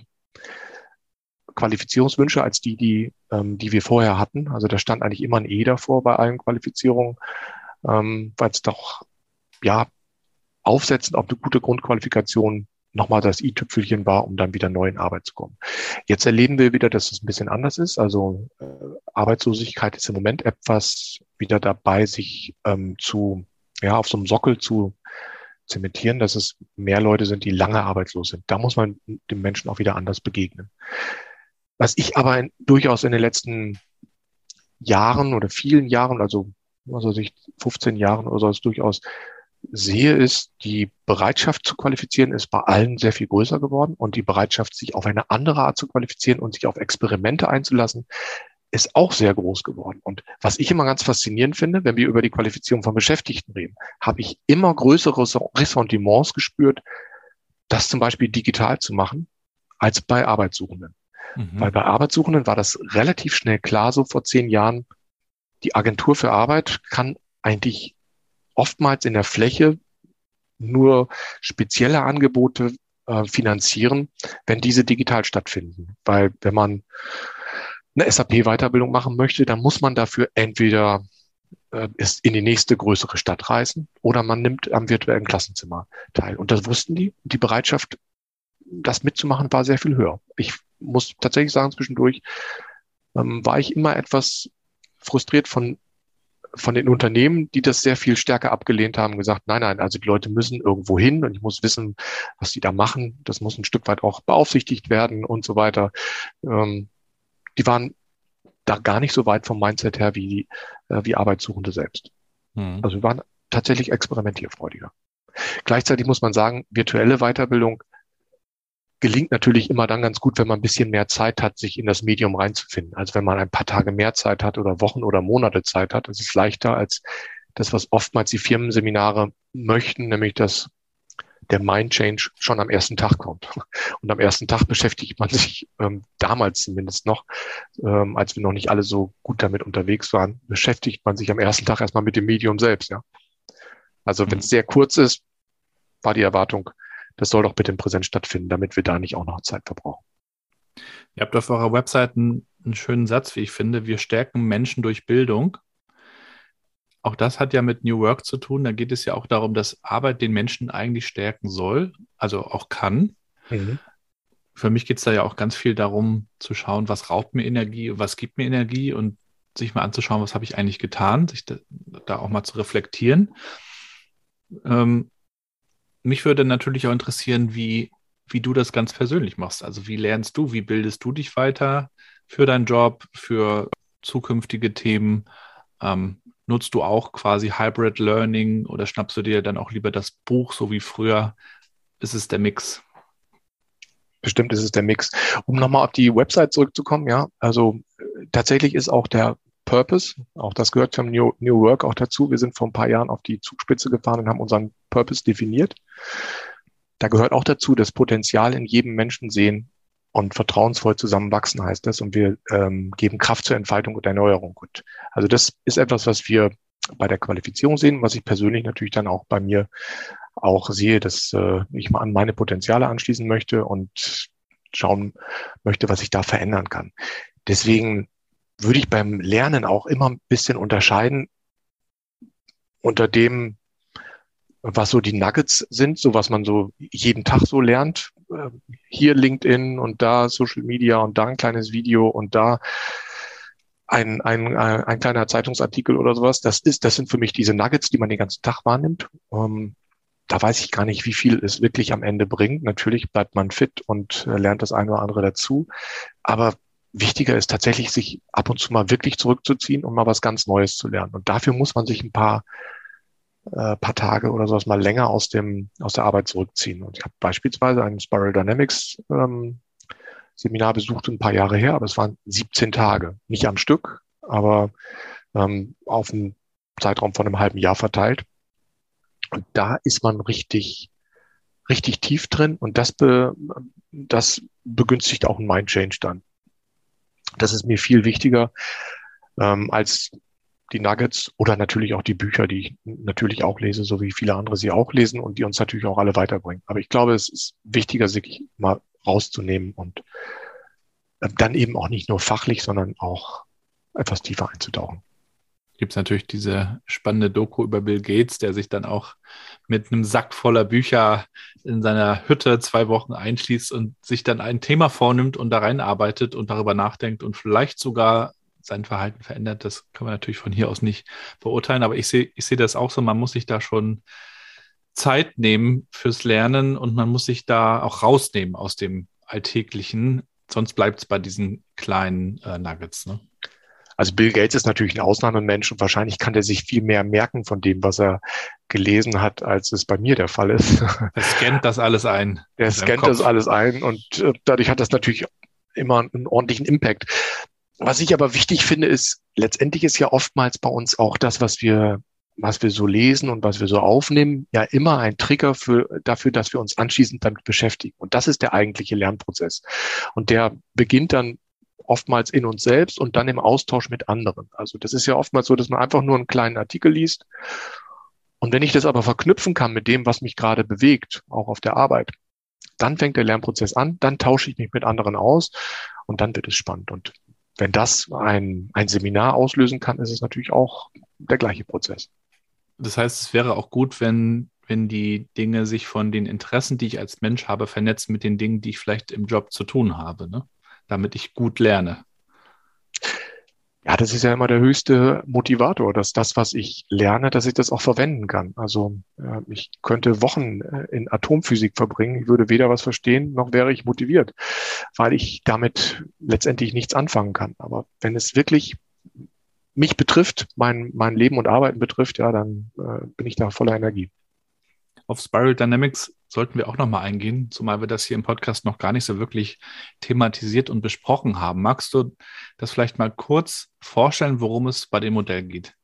Qualifizierungswünsche als die, die, ähm, die wir vorher hatten. Also da stand eigentlich immer ein E davor bei allen Qualifizierungen, ähm, weil es doch ja aufsetzen auf eine gute Grundqualifikation nochmal das i-Tüpfelchen war, um dann wieder neu in Arbeit zu kommen. Jetzt erleben wir wieder, dass es ein bisschen anders ist. Also äh, Arbeitslosigkeit ist im Moment etwas wieder dabei, sich ähm, zu, ja, auf so einem Sockel zu zementieren, dass es mehr Leute sind, die lange arbeitslos sind. Da muss man dem Menschen auch wieder anders begegnen. Was ich aber in, durchaus in den letzten Jahren oder vielen Jahren, also also sich 15 Jahren oder so, durchaus sehe, ist, die Bereitschaft zu qualifizieren ist bei allen sehr viel größer geworden und die Bereitschaft, sich auf eine andere Art zu qualifizieren und sich auf Experimente einzulassen, ist auch sehr groß geworden. Und was ich immer ganz faszinierend finde, wenn wir über die Qualifizierung von Beschäftigten reden, habe ich immer größere Ressentiments gespürt, das zum Beispiel digital zu machen, als bei Arbeitssuchenden. Mhm. Weil bei Arbeitssuchenden war das relativ schnell klar, so vor zehn Jahren, die Agentur für Arbeit kann eigentlich oftmals in der Fläche nur spezielle Angebote äh, finanzieren, wenn diese digital stattfinden. Weil wenn man eine SAP-Weiterbildung machen möchte, dann muss man dafür entweder äh, in die nächste größere Stadt reisen oder man nimmt am virtuellen Klassenzimmer teil. Und das wussten die. Die Bereitschaft, das mitzumachen, war sehr viel höher. Ich muss tatsächlich sagen, zwischendurch ähm, war ich immer etwas frustriert von von den Unternehmen, die das sehr viel stärker abgelehnt haben, gesagt, nein, nein, also die Leute müssen irgendwo hin und ich muss wissen, was die da machen. Das muss ein Stück weit auch beaufsichtigt werden und so weiter. Ähm, die waren da gar nicht so weit vom Mindset her wie, äh, wie Arbeitssuchende selbst. Mhm. Also wir waren tatsächlich experimentierfreudiger. Gleichzeitig muss man sagen, virtuelle Weiterbildung gelingt natürlich immer dann ganz gut, wenn man ein bisschen mehr Zeit hat, sich in das Medium reinzufinden. Also wenn man ein paar Tage mehr Zeit hat oder Wochen oder Monate Zeit hat, ist es leichter als das, was oftmals die Firmenseminare möchten, nämlich dass der Mind Change schon am ersten Tag kommt. Und am ersten Tag beschäftigt man sich, ähm, damals zumindest noch, ähm, als wir noch nicht alle so gut damit unterwegs waren, beschäftigt man sich am ersten Tag erstmal mit dem Medium selbst, ja. Also wenn es mhm. sehr kurz ist, war die Erwartung, das soll doch bitte in Präsenz stattfinden, damit wir da nicht auch noch Zeit verbrauchen. Ihr habt auf eurer Website einen, einen schönen Satz, wie ich finde. Wir stärken Menschen durch Bildung. Auch das hat ja mit New Work zu tun. Da geht es ja auch darum, dass Arbeit den Menschen eigentlich stärken soll, also auch kann. Mhm. Für mich geht es da ja auch ganz viel darum, zu schauen, was raubt mir Energie, was gibt mir Energie und sich mal anzuschauen, was habe ich eigentlich getan, sich da, da auch mal zu reflektieren. Ähm, mich würde natürlich auch interessieren, wie, wie du das ganz persönlich machst. Also wie lernst du, wie bildest du dich weiter für deinen Job, für zukünftige Themen? Ähm, nutzt du auch quasi Hybrid Learning oder schnappst du dir dann auch lieber das Buch, so wie früher? Ist es der Mix? Bestimmt ist es der Mix. Um nochmal auf die Website zurückzukommen, ja, also äh, tatsächlich ist auch der Purpose, auch das gehört zum New, New Work auch dazu. Wir sind vor ein paar Jahren auf die Zugspitze gefahren und haben unseren Purpose definiert. Da gehört auch dazu, das Potenzial in jedem Menschen sehen und vertrauensvoll zusammenwachsen heißt das. Und wir ähm, geben Kraft zur Entfaltung und Erneuerung. Und also das ist etwas, was wir bei der Qualifizierung sehen, was ich persönlich natürlich dann auch bei mir auch sehe, dass äh, ich mal an meine Potenziale anschließen möchte und schauen möchte, was ich da verändern kann. Deswegen würde ich beim Lernen auch immer ein bisschen unterscheiden unter dem, was so die Nuggets sind, so was man so jeden Tag so lernt. Äh, hier LinkedIn und da Social Media und da ein kleines Video und da ein, ein, ein kleiner Zeitungsartikel oder sowas. Das ist, das sind für mich diese Nuggets, die man den ganzen Tag wahrnimmt. Ähm, da weiß ich gar nicht, wie viel es wirklich am Ende bringt. Natürlich bleibt man fit und äh, lernt das eine oder andere dazu. Aber wichtiger ist tatsächlich, sich ab und zu mal wirklich zurückzuziehen und mal was ganz Neues zu lernen. Und dafür muss man sich ein paar, äh, paar Tage oder sowas mal länger aus dem, aus der Arbeit zurückziehen. Und ich habe beispielsweise ein Spiral Dynamics ähm, Seminar besucht, ein paar Jahre her, aber es waren 17 Tage. Nicht am Stück, aber ähm, auf einen Zeitraum von einem halben Jahr verteilt. Und da ist man richtig, richtig tief drin und das, be, das begünstigt auch ein Mind Change dann. Das ist mir viel wichtiger ähm, als die Nuggets oder natürlich auch die Bücher, die ich natürlich auch lese, so wie viele andere sie auch lesen und die uns natürlich auch alle weiterbringen. Aber ich glaube, es ist wichtiger, sich mal rauszunehmen und äh, dann eben auch nicht nur fachlich, sondern auch etwas tiefer einzutauchen gibt es natürlich diese spannende Doku über Bill Gates, der sich dann auch mit einem Sack voller Bücher in seiner Hütte zwei Wochen einschließt und sich dann ein Thema vornimmt und da reinarbeitet und darüber nachdenkt und vielleicht sogar sein Verhalten verändert. Das kann man natürlich von hier aus nicht beurteilen, aber ich sehe ich sehe das auch so, man muss sich da schon Zeit nehmen fürs Lernen und man muss sich da auch rausnehmen aus dem Alltäglichen, sonst bleibt es bei diesen kleinen äh, Nuggets. Ne? Also Bill Gates ist natürlich ein Ausnahmemensch und wahrscheinlich kann er sich viel mehr merken von dem, was er gelesen hat, als es bei mir der Fall ist. Er scannt das alles ein. Er scannt das alles ein und äh, dadurch hat das natürlich immer einen ordentlichen Impact. Was ich aber wichtig finde, ist, letztendlich ist ja oftmals bei uns auch das, was wir was wir so lesen und was wir so aufnehmen, ja immer ein Trigger für, dafür, dass wir uns anschließend damit beschäftigen. Und das ist der eigentliche Lernprozess. Und der beginnt dann oftmals in uns selbst und dann im Austausch mit anderen. Also das ist ja oftmals so, dass man einfach nur einen kleinen Artikel liest. Und wenn ich das aber verknüpfen kann mit dem, was mich gerade bewegt, auch auf der Arbeit, dann fängt der Lernprozess an, dann tausche ich mich mit anderen aus und dann wird es spannend. Und wenn das ein, ein Seminar auslösen kann, ist es natürlich auch der gleiche Prozess. Das heißt, es wäre auch gut, wenn, wenn die Dinge sich von den Interessen, die ich als Mensch habe, vernetzen mit den Dingen, die ich vielleicht im Job zu tun habe. Ne? damit ich gut lerne? Ja, das ist ja immer der höchste Motivator, dass das, was ich lerne, dass ich das auch verwenden kann. Also äh, ich könnte Wochen äh, in Atomphysik verbringen, ich würde weder was verstehen, noch wäre ich motiviert, weil ich damit letztendlich nichts anfangen kann. Aber wenn es wirklich mich betrifft, mein, mein Leben und Arbeiten betrifft, ja, dann äh, bin ich da voller Energie. Auf Spiral Dynamics sollten wir auch nochmal eingehen, zumal wir das hier im Podcast noch gar nicht so wirklich thematisiert und besprochen haben. Magst du das vielleicht mal kurz vorstellen, worum es bei dem Modell geht?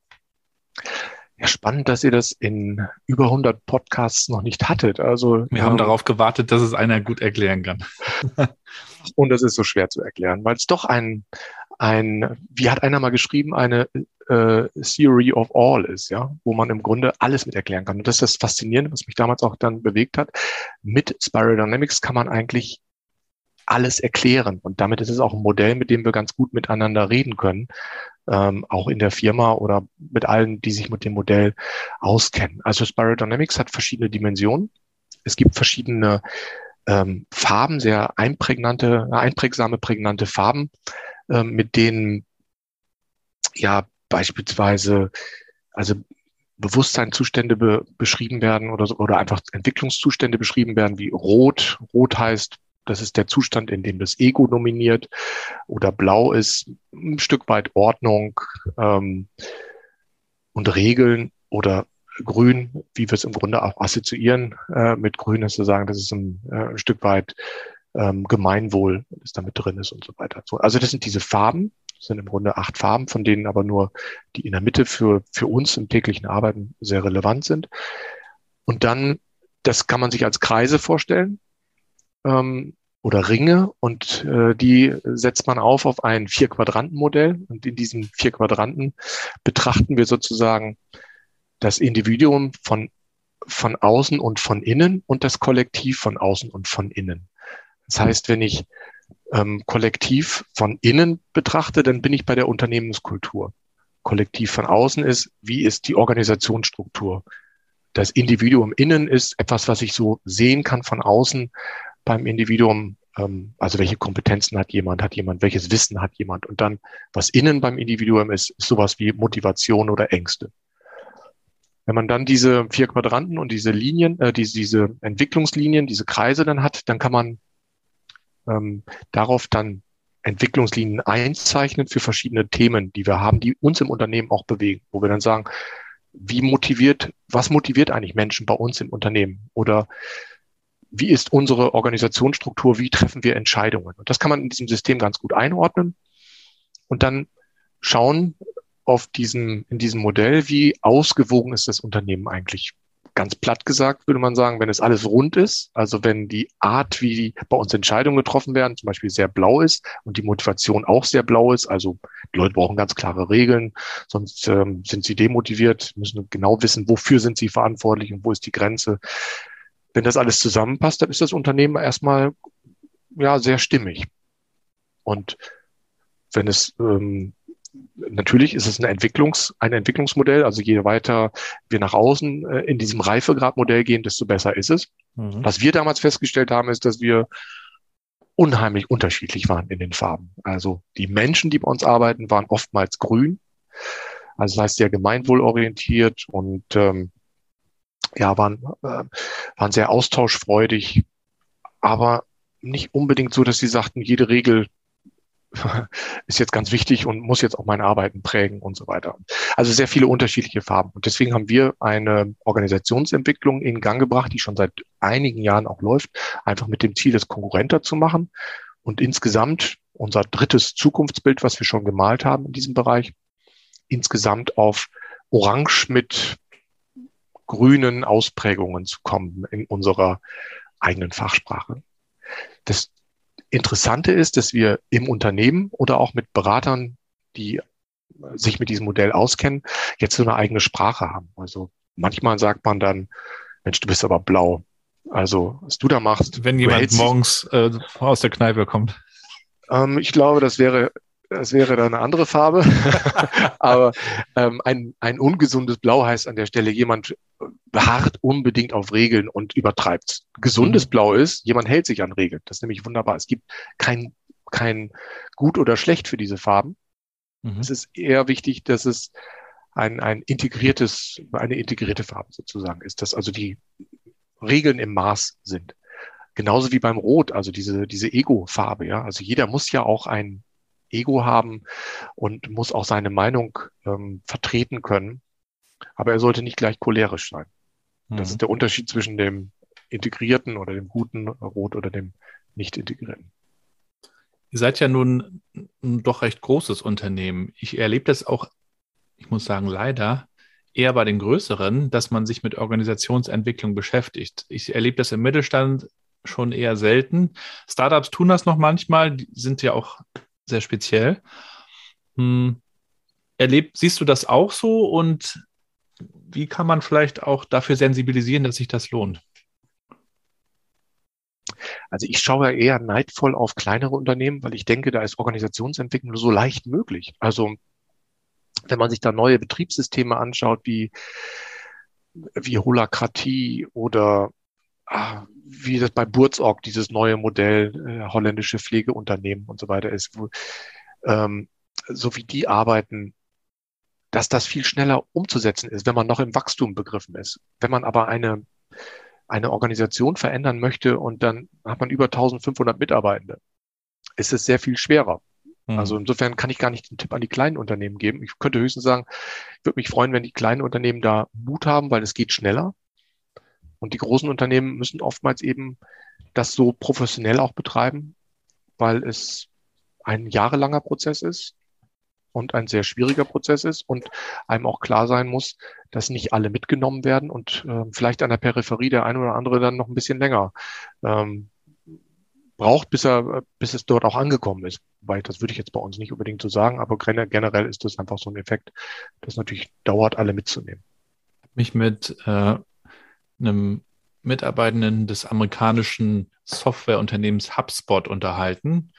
Ja, spannend, dass ihr das in über 100 Podcasts noch nicht hattet. Also wir haben ähm, darauf gewartet, dass es einer gut erklären kann. und das ist so schwer zu erklären, weil es doch ein ein, wie hat einer mal geschrieben, eine äh, Theory of All ist, ja, wo man im Grunde alles mit erklären kann. Und das ist das Faszinierende, was mich damals auch dann bewegt hat. Mit Spiral Dynamics kann man eigentlich alles erklären. Und damit ist es auch ein Modell, mit dem wir ganz gut miteinander reden können, ähm, auch in der Firma oder mit allen, die sich mit dem Modell auskennen. Also Spiral Dynamics hat verschiedene Dimensionen. Es gibt verschiedene ähm, Farben, sehr einprägnante, einprägsame, prägnante Farben, ähm, mit denen ja beispielsweise also Bewusstseinszustände be beschrieben werden oder, so, oder einfach Entwicklungszustände beschrieben werden, wie rot. Rot heißt, Das ist der Zustand, in dem das Ego dominiert. Oder blau ist ein Stück weit Ordnung ähm, und Regeln. Oder grün, wie wir es im Grunde auch assoziieren äh, mit grün, ist zu sagen, das ist ein, äh, ein Stück weit ähm, Gemeinwohl, das damit drin ist und so weiter. So, also das sind diese Farben, sind im Grunde acht Farben, von denen aber nur die in der Mitte für, für uns im täglichen Arbeiten sehr relevant sind. Und dann, das kann man sich als Kreise vorstellen ähm, oder Ringe und äh, die setzt man auf auf ein Vier-Quadranten-Modell. Und in diesen vier Quadranten betrachten wir sozusagen das Individuum von, von außen und von innen und das Kollektiv von außen und von innen. Das heißt, wenn ich ähm, Kollektiv von innen betrachte, dann bin ich bei der Unternehmenskultur. Kollektiv von außen ist, wie ist die Organisationsstruktur? das Individuum innen ist etwas, was ich so sehen kann von außen beim Individuum. Ähm, also welche Kompetenzen hat jemand, hat jemand, welches Wissen hat jemand. Und dann, was innen beim Individuum ist, ist sowas wie Motivation oder Ängste. Wenn man dann diese vier Quadranten und diese Linien, äh, diese, diese Entwicklungslinien, diese Kreise dann hat, dann kann man ähm, darauf dann Entwicklungslinien einzeichnen für verschiedene Themen, die wir haben, die uns im Unternehmen auch bewegen, wo wir dann sagen, wie motiviert, was motiviert eigentlich Menschen bei uns im Unternehmen? Oder wie ist unsere Organisationsstruktur? Wie treffen wir Entscheidungen? Und das kann man in diesem System ganz gut einordnen und dann schauen auf diesem, in diesem Modell, wie ausgewogen ist das Unternehmen eigentlich ganz platt gesagt, würde man sagen, wenn es alles rund ist, also wenn die Art, wie bei uns Entscheidungen getroffen werden, zum Beispiel sehr blau ist und die Motivation auch sehr blau ist, also die Leute brauchen ganz klare Regeln, sonst ähm, sind sie demotiviert, müssen genau wissen, wofür sind sie verantwortlich und wo ist die Grenze. Wenn das alles zusammenpasst, dann ist das Unternehmen erstmal ja sehr stimmig. Und wenn es ähm, natürlich ist es ein, Entwicklungs, ein Entwicklungsmodell. Also je weiter wir nach außen äh, in diesem Reifegradmodell gehen, desto besser ist es. Mhm. Was wir damals festgestellt haben, ist, dass wir unheimlich unterschiedlich waren in den Farben. Also die Menschen, die bei uns arbeiten, waren oftmals grün. Also das heißt sehr gemeinwohlorientiert und ähm, ja, waren, äh, waren sehr austauschfreudig, aber nicht unbedingt so, dass sie sagten, jede Regel ist jetzt ganz wichtig und muss jetzt auch meine Arbeiten prägen und so weiter. Also sehr viele unterschiedliche Farben. Und deswegen haben wir eine Organisationsentwicklung in Gang gebracht, die schon seit einigen Jahren auch läuft, einfach mit dem Ziel, das konkurrenter zu machen. Und insgesamt unser drittes Zukunftsbild, was wir schon gemalt haben in diesem Bereich, insgesamt auf Orange mit grünen Ausprägungen zu kommen in unserer eigenen Fachsprache. Das Interessante ist, dass wir im Unternehmen oder auch mit Beratern, die sich mit diesem Modell auskennen, jetzt so eine eigene Sprache haben. Also manchmal sagt man dann, Mensch, du bist aber blau. Also was du da machst. Wenn jemand morgens äh, aus der Kneipe kommt. Ähm, ich glaube, das wäre das wäre dann eine andere Farbe. Aber ähm, ein, ein ungesundes Blau heißt an der Stelle, jemand beharrt unbedingt auf Regeln und übertreibt. Gesundes mhm. Blau ist, jemand hält sich an Regeln. Das ist nämlich wunderbar. Es gibt kein, kein gut oder schlecht für diese Farben. Mhm. Es ist eher wichtig, dass es ein, ein integriertes, eine integrierte Farbe sozusagen ist, dass also die Regeln im Maß sind. Genauso wie beim Rot, also diese, diese Ego-Farbe, ja. Also jeder muss ja auch ein Ego haben und muss auch seine Meinung ähm, vertreten können. Aber er sollte nicht gleich cholerisch sein. Mhm. Das ist der Unterschied zwischen dem integrierten oder dem guten Rot oder dem nicht integrierten. Ihr seid ja nun ein doch recht großes Unternehmen. Ich erlebe das auch, ich muss sagen, leider eher bei den größeren, dass man sich mit Organisationsentwicklung beschäftigt. Ich erlebe das im Mittelstand schon eher selten. Startups tun das noch manchmal, die sind ja auch sehr speziell. Hm. Erlebt, siehst du das auch so und wie kann man vielleicht auch dafür sensibilisieren, dass sich das lohnt? Also ich schaue eher neidvoll auf kleinere Unternehmen, weil ich denke, da ist Organisationsentwicklung so leicht möglich. Also wenn man sich da neue Betriebssysteme anschaut, wie, wie Holakratie oder ah, wie das bei Burzorg, dieses neue Modell, äh, holländische Pflegeunternehmen und so weiter ist, wo, ähm, so wie die arbeiten, dass das viel schneller umzusetzen ist, wenn man noch im Wachstum begriffen ist. Wenn man aber eine, eine Organisation verändern möchte und dann hat man über 1500 Mitarbeitende, ist es sehr viel schwerer. Mhm. Also insofern kann ich gar nicht den Tipp an die kleinen Unternehmen geben. Ich könnte höchstens sagen, ich würde mich freuen, wenn die kleinen Unternehmen da Mut haben, weil es geht schneller. Und die großen Unternehmen müssen oftmals eben das so professionell auch betreiben, weil es ein jahrelanger Prozess ist und ein sehr schwieriger Prozess ist und einem auch klar sein muss, dass nicht alle mitgenommen werden und äh, vielleicht an der Peripherie der eine oder andere dann noch ein bisschen länger ähm, braucht, bis er, bis es dort auch angekommen ist. Weil das würde ich jetzt bei uns nicht unbedingt so sagen, aber generell ist das einfach so ein Effekt, das natürlich dauert, alle mitzunehmen. Mich mit äh, einem Mitarbeitenden des amerikanischen Softwareunternehmens HubSpot unterhalten.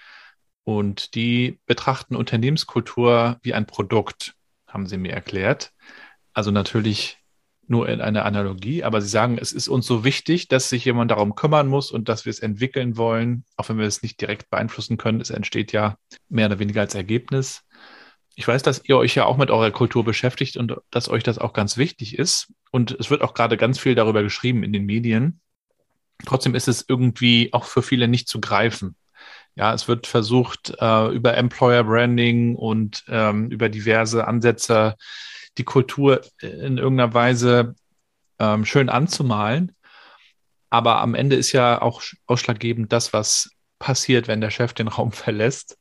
Und die betrachten Unternehmenskultur wie ein Produkt, haben sie mir erklärt. Also natürlich nur in einer Analogie, aber sie sagen, es ist uns so wichtig, dass sich jemand darum kümmern muss und dass wir es entwickeln wollen, auch wenn wir es nicht direkt beeinflussen können. Es entsteht ja mehr oder weniger als Ergebnis. Ich weiß, dass ihr euch ja auch mit eurer Kultur beschäftigt und dass euch das auch ganz wichtig ist. Und es wird auch gerade ganz viel darüber geschrieben in den Medien. Trotzdem ist es irgendwie auch für viele nicht zu greifen. Ja, es wird versucht, äh, über Employer Branding und ähm, über diverse Ansätze die Kultur in irgendeiner Weise ähm, schön anzumalen. Aber am Ende ist ja auch ausschlaggebend das, was passiert, wenn der Chef den Raum verlässt.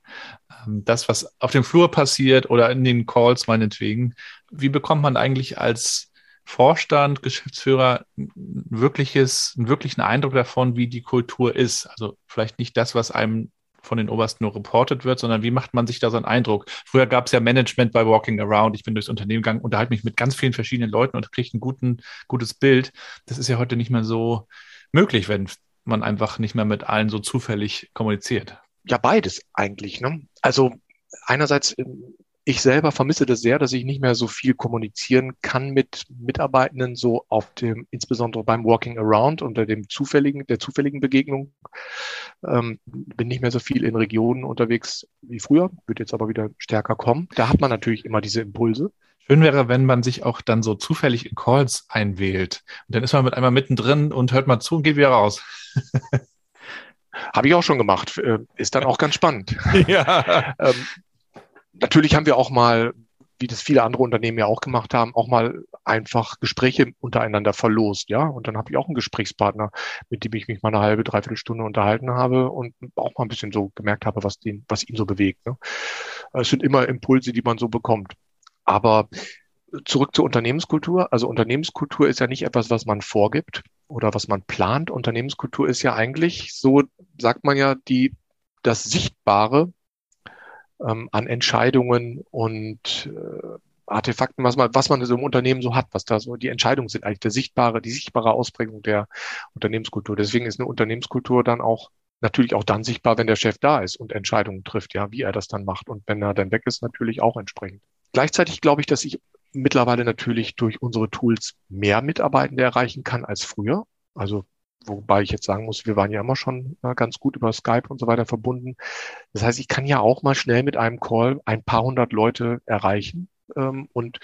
Ähm, das, was auf dem Flur passiert oder in den Calls meinetwegen. Wie bekommt man eigentlich als Vorstand, Geschäftsführer ein wirkliches, einen wirklichen Eindruck davon, wie die Kultur ist? Also vielleicht nicht das, was einem von den Obersten nur reportet wird, sondern wie macht man sich da so einen Eindruck? Früher gab es ja Management bei Walking Around. Ich bin durchs Unternehmen gegangen, unterhalte mich mit ganz vielen verschiedenen Leuten und kriege ein guten, gutes Bild. Das ist ja heute nicht mehr so möglich, wenn man einfach nicht mehr mit allen so zufällig kommuniziert. Ja, beides eigentlich. Ne? Also einerseits ähm, ich selber vermisse das sehr, dass ich nicht mehr so viel kommunizieren kann mit Mitarbeitenden, so auf dem, insbesondere beim Walking Around unter dem zufälligen, der zufälligen Begegnung. Ähm, bin nicht mehr so viel in Regionen unterwegs wie früher, wird jetzt aber wieder stärker kommen. Da hat man natürlich immer diese Impulse. Schön wäre, wenn man sich auch dann so zufällig in Calls einwählt. Und dann ist man mit einmal mittendrin und hört mal zu und geht wieder raus. Habe ich auch schon gemacht. Äh, ist dann auch ganz spannend. Ja. ähm, natürlich haben wir auch mal, wie das viele andere Unternehmen ja auch gemacht haben, auch mal einfach Gespräche untereinander verlost, ja. Und dann habe ich auch einen Gesprächspartner, mit dem ich mich mal eine halbe, dreiviertel Stunde unterhalten habe und auch mal ein bisschen so gemerkt habe, was den, was ihn so bewegt. Ne? Es sind immer Impulse, die man so bekommt. Aber zurück zur Unternehmenskultur. Also Unternehmenskultur ist ja nicht etwas, was man vorgibt oder was man plant. Unternehmenskultur ist ja eigentlich, so sagt man ja, die, das Sichtbare ähm, an Entscheidungen und äh, Artefakten, was man, was man so im Unternehmen so hat, was da so die Entscheidungen sind, eigentlich der sichtbare, die sichtbare Ausprägung der Unternehmenskultur. Deswegen ist eine Unternehmenskultur dann auch natürlich auch dann sichtbar, wenn der Chef da ist und Entscheidungen trifft, ja, wie er das dann macht. Und wenn er dann weg ist, natürlich auch entsprechend. Gleichzeitig glaube ich, dass ich mittlerweile natürlich durch unsere Tools mehr Mitarbeitende erreichen kann als früher. Also Wobei ich jetzt sagen muss, wir waren ja immer schon äh, ganz gut über Skype und so weiter verbunden. Das heißt, ich kann ja auch mal schnell mit einem Call ein paar hundert Leute erreichen ähm, und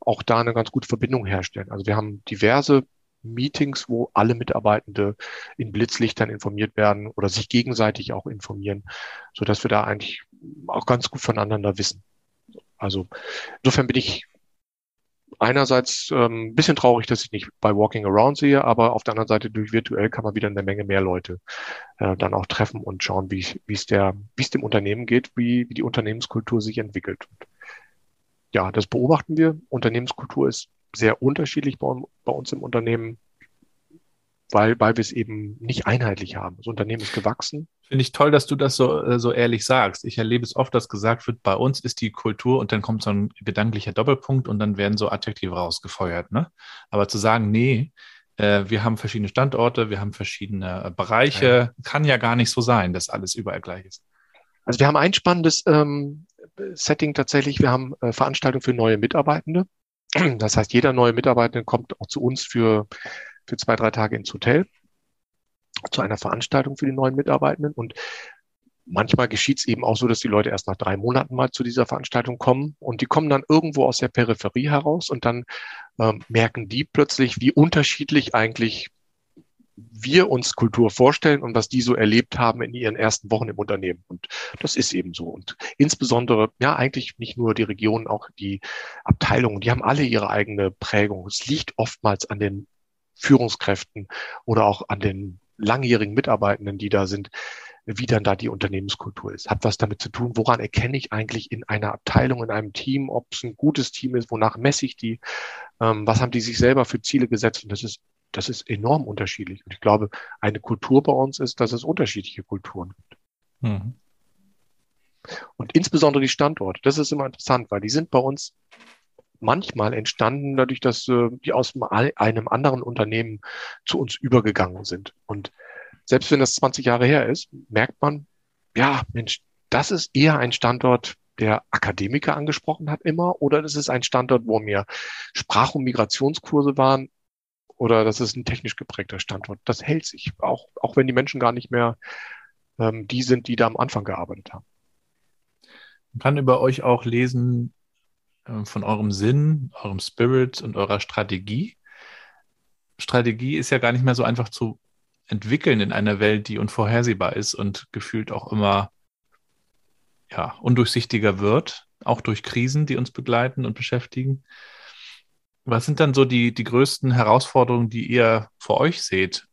auch da eine ganz gute Verbindung herstellen. Also wir haben diverse Meetings, wo alle Mitarbeitende in Blitzlichtern informiert werden oder sich gegenseitig auch informieren, so dass wir da eigentlich auch ganz gut voneinander wissen. Also insofern bin ich einerseits ähm, ein bisschen traurig, dass ich nicht bei Walking Around sehe, aber auf der anderen Seite durch virtuell kann man wieder eine Menge mehr Leute äh, dann auch treffen und schauen, wie es der, wie es dem Unternehmen geht, wie, wie die Unternehmenskultur sich entwickelt. Und ja, das beobachten wir. Unternehmenskultur ist sehr unterschiedlich bei, bei uns im Unternehmen weil, weil wir es eben nicht einheitlich haben. Das Unternehmen ist gewachsen. Finde ich toll, dass du das so, äh, so ehrlich sagst. Ich erlebe es oft, dass gesagt wird, bei uns ist die Kultur und dann kommt so ein gedanklicher Doppelpunkt und dann werden so Adjektive rausgefeuert. Ne? Aber zu sagen, nee, äh, wir haben verschiedene Standorte, wir haben verschiedene äh, Bereiche, ja. kann ja gar nicht so sein, dass alles überall gleich ist. Also wir haben ein spannendes ähm, Setting tatsächlich. Wir haben äh, Veranstaltungen für neue Mitarbeitende. Das heißt, jeder neue Mitarbeitende kommt auch zu uns für für zwei, drei Tage ins Hotel zu einer Veranstaltung für die neuen Mitarbeitenden. Und manchmal geschieht es eben auch so, dass die Leute erst nach drei Monaten mal zu dieser Veranstaltung kommen und die kommen dann irgendwo aus der Peripherie heraus und dann ähm, merken die plötzlich, wie unterschiedlich eigentlich wir uns Kultur vorstellen und was die so erlebt haben in ihren ersten Wochen im Unternehmen. Und das ist eben so. Und insbesondere, ja, eigentlich nicht nur die Regionen, auch die Abteilungen, die haben alle ihre eigene Prägung. Es liegt oftmals an den Führungskräften oder auch an den langjährigen Mitarbeitenden, die da sind, wie dann da die Unternehmenskultur ist. Hat was damit zu tun, woran erkenne ich eigentlich in einer Abteilung, in einem Team, ob es ein gutes Team ist, wonach messe ich die, ähm, was haben die sich selber für Ziele gesetzt. Und das ist das ist enorm unterschiedlich. Und ich glaube, eine Kultur bei uns ist, dass es unterschiedliche Kulturen gibt. Mhm. Und insbesondere die Standorte, das ist immer interessant, weil die sind bei uns manchmal entstanden dadurch, dass äh, die aus einem anderen Unternehmen zu uns übergegangen sind. Und selbst wenn das 20 Jahre her ist, merkt man, ja, Mensch, das ist eher ein Standort, der Akademiker angesprochen hat immer, oder das ist ein Standort, wo mir Sprach- und Migrationskurse waren, oder das ist ein technisch geprägter Standort. Das hält sich, auch, auch wenn die Menschen gar nicht mehr ähm, die sind, die da am Anfang gearbeitet haben. Man kann über euch auch lesen von eurem Sinn, eurem Spirit und eurer Strategie. Strategie ist ja gar nicht mehr so einfach zu entwickeln in einer Welt, die unvorhersehbar ist und gefühlt auch immer ja, undurchsichtiger wird, auch durch Krisen, die uns begleiten und beschäftigen. Was sind dann so die, die größten Herausforderungen, die ihr vor euch seht?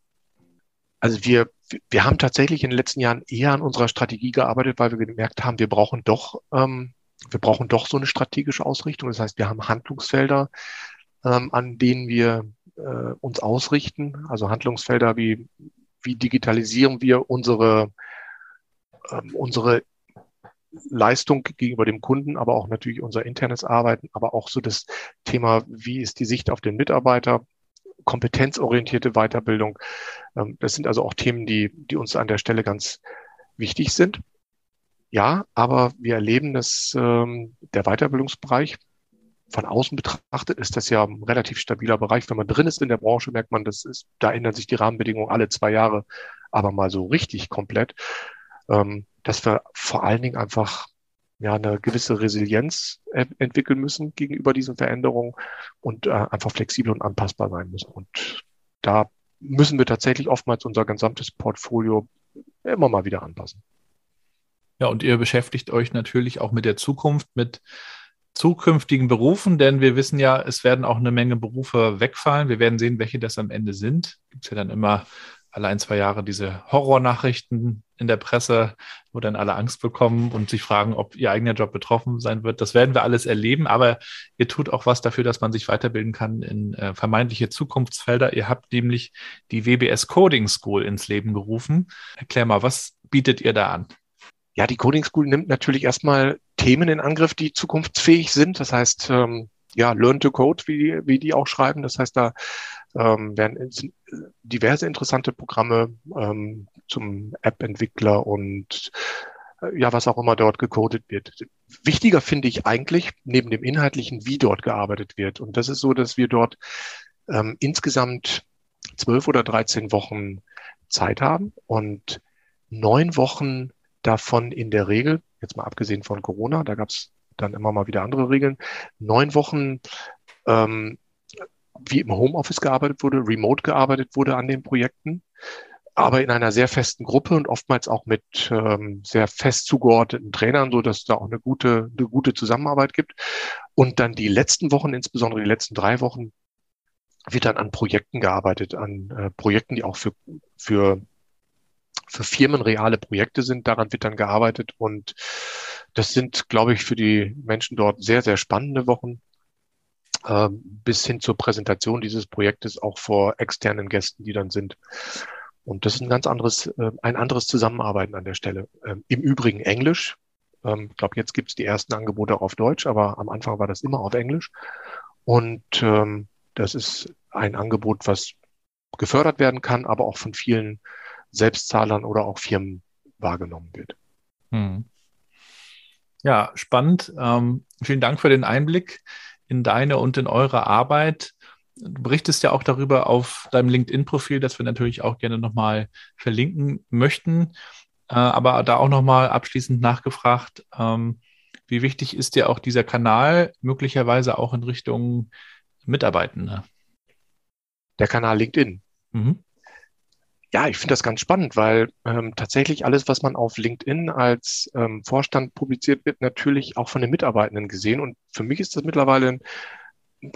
Also wir, wir haben tatsächlich in den letzten Jahren eher an unserer Strategie gearbeitet, weil wir gemerkt haben, wir brauchen doch, ähm, wir brauchen doch so eine strategische Ausrichtung. Das heißt, wir haben Handlungsfelder, ähm, an denen wir äh, uns ausrichten. Also Handlungsfelder wie, wie digitalisieren wir unsere, ähm, unsere Leistung gegenüber dem Kunden, aber auch natürlich unser internes Arbeiten, aber auch so das Thema, wie ist die Sicht auf den Mitarbeiter, kompetenzorientierte Weiterbildung. Ähm, das sind also auch Themen, die, die uns an der Stelle ganz wichtig sind. Ja, aber wir erleben, dass ähm, der Weiterbildungsbereich von außen betrachtet ist das ja ein relativ stabiler Bereich. Wenn man drin ist in der Branche, merkt man, das ist, da ändern sich die Rahmenbedingungen alle zwei Jahre, aber mal so richtig komplett. Ähm, dass wir vor allen Dingen einfach ja eine gewisse Resilienz äh, entwickeln müssen gegenüber diesen Veränderungen und äh, einfach flexibel und anpassbar sein müssen. Und da müssen wir tatsächlich oftmals unser gesamtes Portfolio immer mal wieder anpassen. Ja, und ihr beschäftigt euch natürlich auch mit der Zukunft, mit zukünftigen Berufen, denn wir wissen ja, es werden auch eine Menge Berufe wegfallen. Wir werden sehen, welche das am Ende sind. Gibt es ja dann immer alle ein, zwei Jahre diese Horrornachrichten in der Presse, wo dann alle Angst bekommen und sich fragen, ob ihr eigener Job betroffen sein wird. Das werden wir alles erleben, aber ihr tut auch was dafür, dass man sich weiterbilden kann in äh, vermeintliche Zukunftsfelder. Ihr habt nämlich die WBS Coding School ins Leben gerufen. Erklär mal, was bietet ihr da an? Ja, die Coding School nimmt natürlich erstmal Themen in Angriff, die zukunftsfähig sind. Das heißt, ähm, ja, Learn to Code, wie die, wie die auch schreiben. Das heißt, da ähm, werden diverse interessante Programme ähm, zum App-Entwickler und äh, ja, was auch immer dort gecodet wird. Wichtiger finde ich eigentlich neben dem Inhaltlichen, wie dort gearbeitet wird. Und das ist so, dass wir dort ähm, insgesamt zwölf oder dreizehn Wochen Zeit haben und neun Wochen davon in der Regel, jetzt mal abgesehen von Corona, da gab es dann immer mal wieder andere Regeln, neun Wochen ähm, wie im Homeoffice gearbeitet wurde, remote gearbeitet wurde an den Projekten, aber in einer sehr festen Gruppe und oftmals auch mit ähm, sehr fest zugeordneten Trainern, so dass da auch eine gute, eine gute Zusammenarbeit gibt. Und dann die letzten Wochen, insbesondere die letzten drei Wochen, wird dann an Projekten gearbeitet, an äh, Projekten, die auch für, für, für Firmen reale Projekte sind. Daran wird dann gearbeitet und das sind, glaube ich, für die Menschen dort sehr, sehr spannende Wochen. Ähm, bis hin zur Präsentation dieses Projektes auch vor externen Gästen, die dann sind. Und das ist ein ganz anderes, äh, ein anderes Zusammenarbeiten an der Stelle. Ähm, Im Übrigen Englisch. Ähm, ich glaube, jetzt gibt es die ersten Angebote auch auf Deutsch, aber am Anfang war das immer auf Englisch. Und das ist ein Angebot, was gefördert werden kann, aber auch von vielen Selbstzahlern oder auch Firmen wahrgenommen wird. Hm. Ja, spannend. Ähm, vielen Dank für den Einblick in deine und in eure Arbeit. Du berichtest ja auch darüber auf deinem LinkedIn-Profil, das wir natürlich auch gerne nochmal verlinken möchten. Äh, aber da auch nochmal abschließend nachgefragt, ähm, wie wichtig ist dir auch dieser Kanal, möglicherweise auch in Richtung Mitarbeitende? Der Kanal LinkedIn. Mhm. Ja, ich finde das ganz spannend, weil ähm, tatsächlich alles, was man auf LinkedIn als ähm, Vorstand publiziert wird, natürlich auch von den Mitarbeitenden gesehen. Und für mich ist das mittlerweile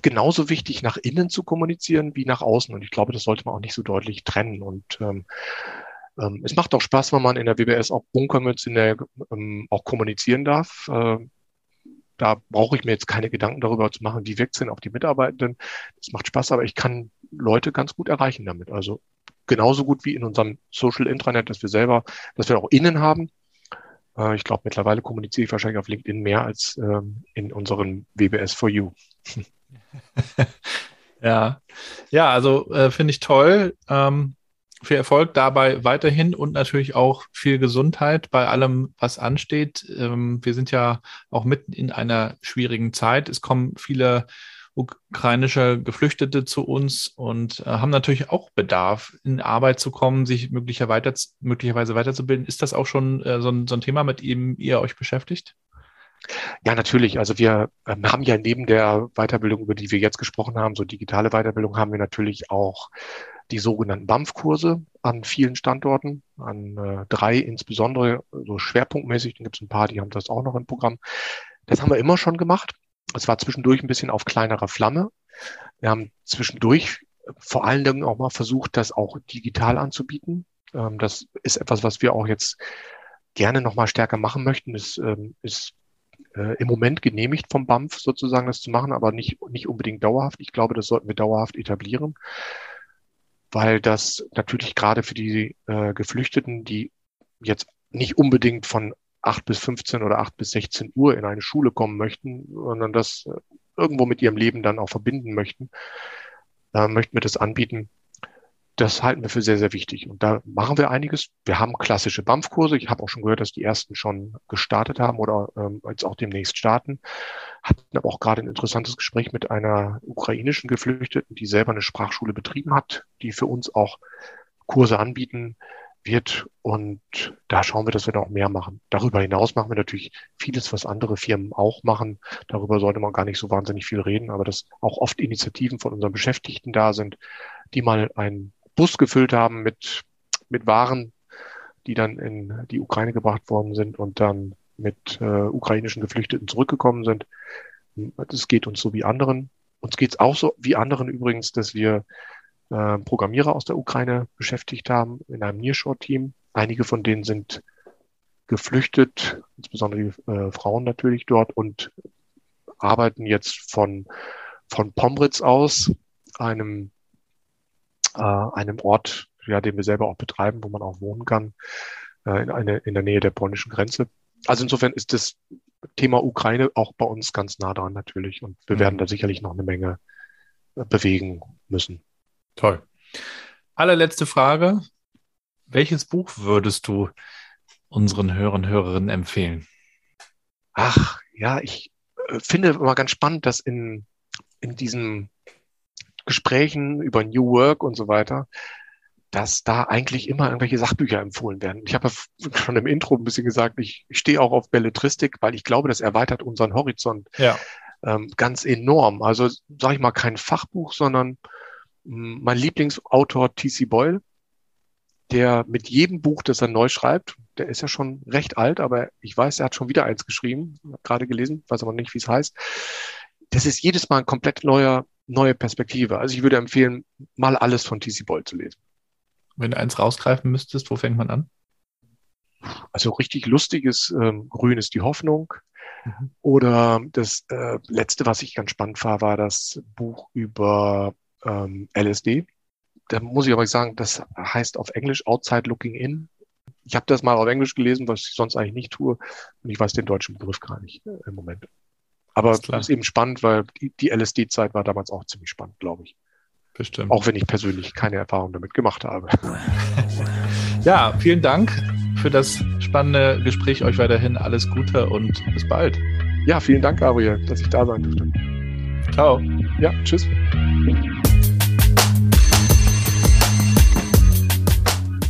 genauso wichtig, nach innen zu kommunizieren wie nach außen. Und ich glaube, das sollte man auch nicht so deutlich trennen. Und ähm, ähm, es macht auch Spaß, wenn man in der WBS auch bunkermützenär ähm, auch kommunizieren darf. Äh, da brauche ich mir jetzt keine Gedanken darüber zu machen, wie wirkt es denn auf die Mitarbeitenden. Das macht Spaß, aber ich kann Leute ganz gut erreichen damit. Also genauso gut wie in unserem Social Intranet, das wir selber, das wir auch innen haben. Äh, ich glaube, mittlerweile kommuniziere ich wahrscheinlich auf LinkedIn mehr als ähm, in unseren WBS for You. ja, ja, also äh, finde ich toll. Ähm, viel Erfolg dabei weiterhin und natürlich auch viel Gesundheit bei allem, was ansteht. Ähm, wir sind ja auch mitten in einer schwierigen Zeit. Es kommen viele ukrainische Geflüchtete zu uns und äh, haben natürlich auch Bedarf, in Arbeit zu kommen, sich möglicher weiter, möglicherweise weiterzubilden. Ist das auch schon äh, so, ein, so ein Thema, mit dem ihr euch beschäftigt? Ja, natürlich. Also wir ähm, haben ja neben der Weiterbildung, über die wir jetzt gesprochen haben, so digitale Weiterbildung, haben wir natürlich auch die sogenannten BAMF-Kurse an vielen Standorten, an äh, drei insbesondere, so schwerpunktmäßig, dann gibt es ein paar, die haben das auch noch im Programm. Das haben wir immer schon gemacht. Es war zwischendurch ein bisschen auf kleinerer Flamme. Wir haben zwischendurch vor allen Dingen auch mal versucht, das auch digital anzubieten. Ähm, das ist etwas, was wir auch jetzt gerne noch mal stärker machen möchten. Es ähm, ist äh, im Moment genehmigt vom BAMF sozusagen, das zu machen, aber nicht, nicht unbedingt dauerhaft. Ich glaube, das sollten wir dauerhaft etablieren, weil das natürlich gerade für die äh, Geflüchteten, die jetzt nicht unbedingt von 8 bis 15 oder 8 bis 16 Uhr in eine Schule kommen möchten, sondern das äh, irgendwo mit ihrem Leben dann auch verbinden möchten, äh, möchten wir das anbieten. Das halten wir für sehr, sehr wichtig. Und da machen wir einiges. Wir haben klassische BAMF-Kurse. Ich habe auch schon gehört, dass die ersten schon gestartet haben oder ähm, jetzt auch demnächst starten. Hatten aber auch gerade ein interessantes Gespräch mit einer ukrainischen Geflüchteten, die selber eine Sprachschule betrieben hat, die für uns auch Kurse anbieten wird. Und da schauen wir, dass wir noch mehr machen. Darüber hinaus machen wir natürlich vieles, was andere Firmen auch machen. Darüber sollte man gar nicht so wahnsinnig viel reden, aber dass auch oft Initiativen von unseren Beschäftigten da sind, die mal einen Bus gefüllt haben mit, mit Waren, die dann in die Ukraine gebracht worden sind und dann mit äh, ukrainischen Geflüchteten zurückgekommen sind. Das geht uns so wie anderen. Uns geht es auch so wie anderen übrigens, dass wir äh, Programmierer aus der Ukraine beschäftigt haben in einem Nearshore-Team. Einige von denen sind geflüchtet, insbesondere die äh, Frauen natürlich dort und arbeiten jetzt von, von Pomritz aus, einem, äh, einem Ort, ja, den wir selber auch betreiben, wo man auch wohnen kann, äh, in, eine, in der Nähe der polnischen Grenze. Also insofern ist das Thema Ukraine auch bei uns ganz nah dran natürlich und wir mhm. werden da sicherlich noch eine Menge äh, bewegen müssen. Toll. Allerletzte Frage. Welches Buch würdest du unseren Hörern Hörerinnen empfehlen? Ach, ja, ich äh, finde immer ganz spannend, dass in, in diesen Gesprächen über New Work und so weiter, dass da eigentlich immer irgendwelche Sachbücher empfohlen werden. Ich habe ja schon im Intro ein bisschen gesagt, ich, ich stehe auch auf Belletristik, weil ich glaube, das erweitert unseren Horizont ja. ähm, ganz enorm. Also sage ich mal kein Fachbuch, sondern mein Lieblingsautor T.C. Boyle, der mit jedem Buch, das er neu schreibt, der ist ja schon recht alt, aber ich weiß, er hat schon wieder eins geschrieben, gerade gelesen, weiß aber nicht, wie es heißt. Das ist jedes Mal ein komplett neuer, neue Perspektive. Also ich würde empfehlen, mal alles von T.C. Boyle zu lesen. Wenn du eins rausgreifen müsstest, wo fängt man an? Also richtig lustiges ähm, Grün ist die Hoffnung. Mhm. Oder das äh, letzte, was ich ganz spannend war, war das Buch über ähm, LSD. Da muss ich aber sagen, das heißt auf Englisch Outside Looking In. Ich habe das mal auf Englisch gelesen, was ich sonst eigentlich nicht tue. Und ich weiß den deutschen Begriff gar nicht äh, im Moment. Aber es ist eben spannend, weil die, die LSD-Zeit war damals auch ziemlich spannend, glaube ich. Bestimmt. Auch wenn ich persönlich keine Erfahrung damit gemacht habe. ja, vielen Dank für das spannende Gespräch. Euch weiterhin alles Gute und bis bald. Ja, vielen Dank, Gabriel, dass ich da sein durfte. Ciao. Ja, tschüss.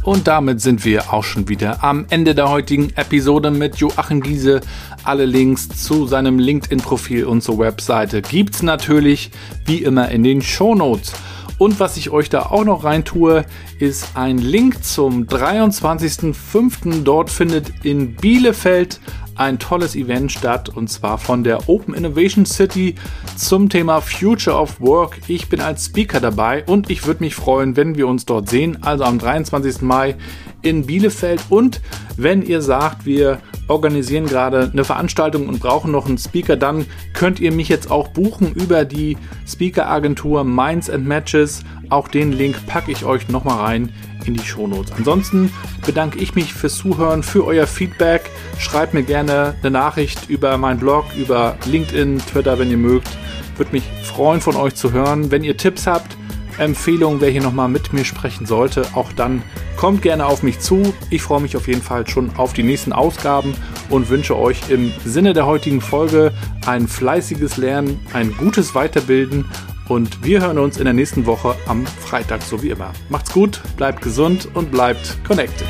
Und damit sind wir auch schon wieder am Ende der heutigen Episode mit Joachim Giese. Alle Links zu seinem LinkedIn-Profil und zur Webseite gibt's natürlich wie immer in den Show Notes. Und was ich euch da auch noch reintue, ist ein Link zum 23.05. Dort findet in Bielefeld ein tolles Event statt und zwar von der Open Innovation City zum Thema Future of Work. Ich bin als Speaker dabei und ich würde mich freuen, wenn wir uns dort sehen, also am 23. Mai in Bielefeld. Und wenn ihr sagt, wir organisieren gerade eine Veranstaltung und brauchen noch einen Speaker, dann könnt ihr mich jetzt auch buchen über die Speaker-Agentur Minds and Matches. Auch den Link packe ich euch nochmal rein in die Shownotes. Ansonsten bedanke ich mich fürs Zuhören, für euer Feedback. Schreibt mir gerne eine Nachricht über meinen Blog, über LinkedIn, Twitter, wenn ihr mögt. Würde mich freuen, von euch zu hören. Wenn ihr Tipps habt, Empfehlungen, wer hier nochmal mit mir sprechen sollte, auch dann kommt gerne auf mich zu. Ich freue mich auf jeden Fall schon auf die nächsten Ausgaben und wünsche euch im Sinne der heutigen Folge ein fleißiges Lernen, ein gutes Weiterbilden und wir hören uns in der nächsten Woche am Freitag, so wie immer. Macht's gut, bleibt gesund und bleibt connected.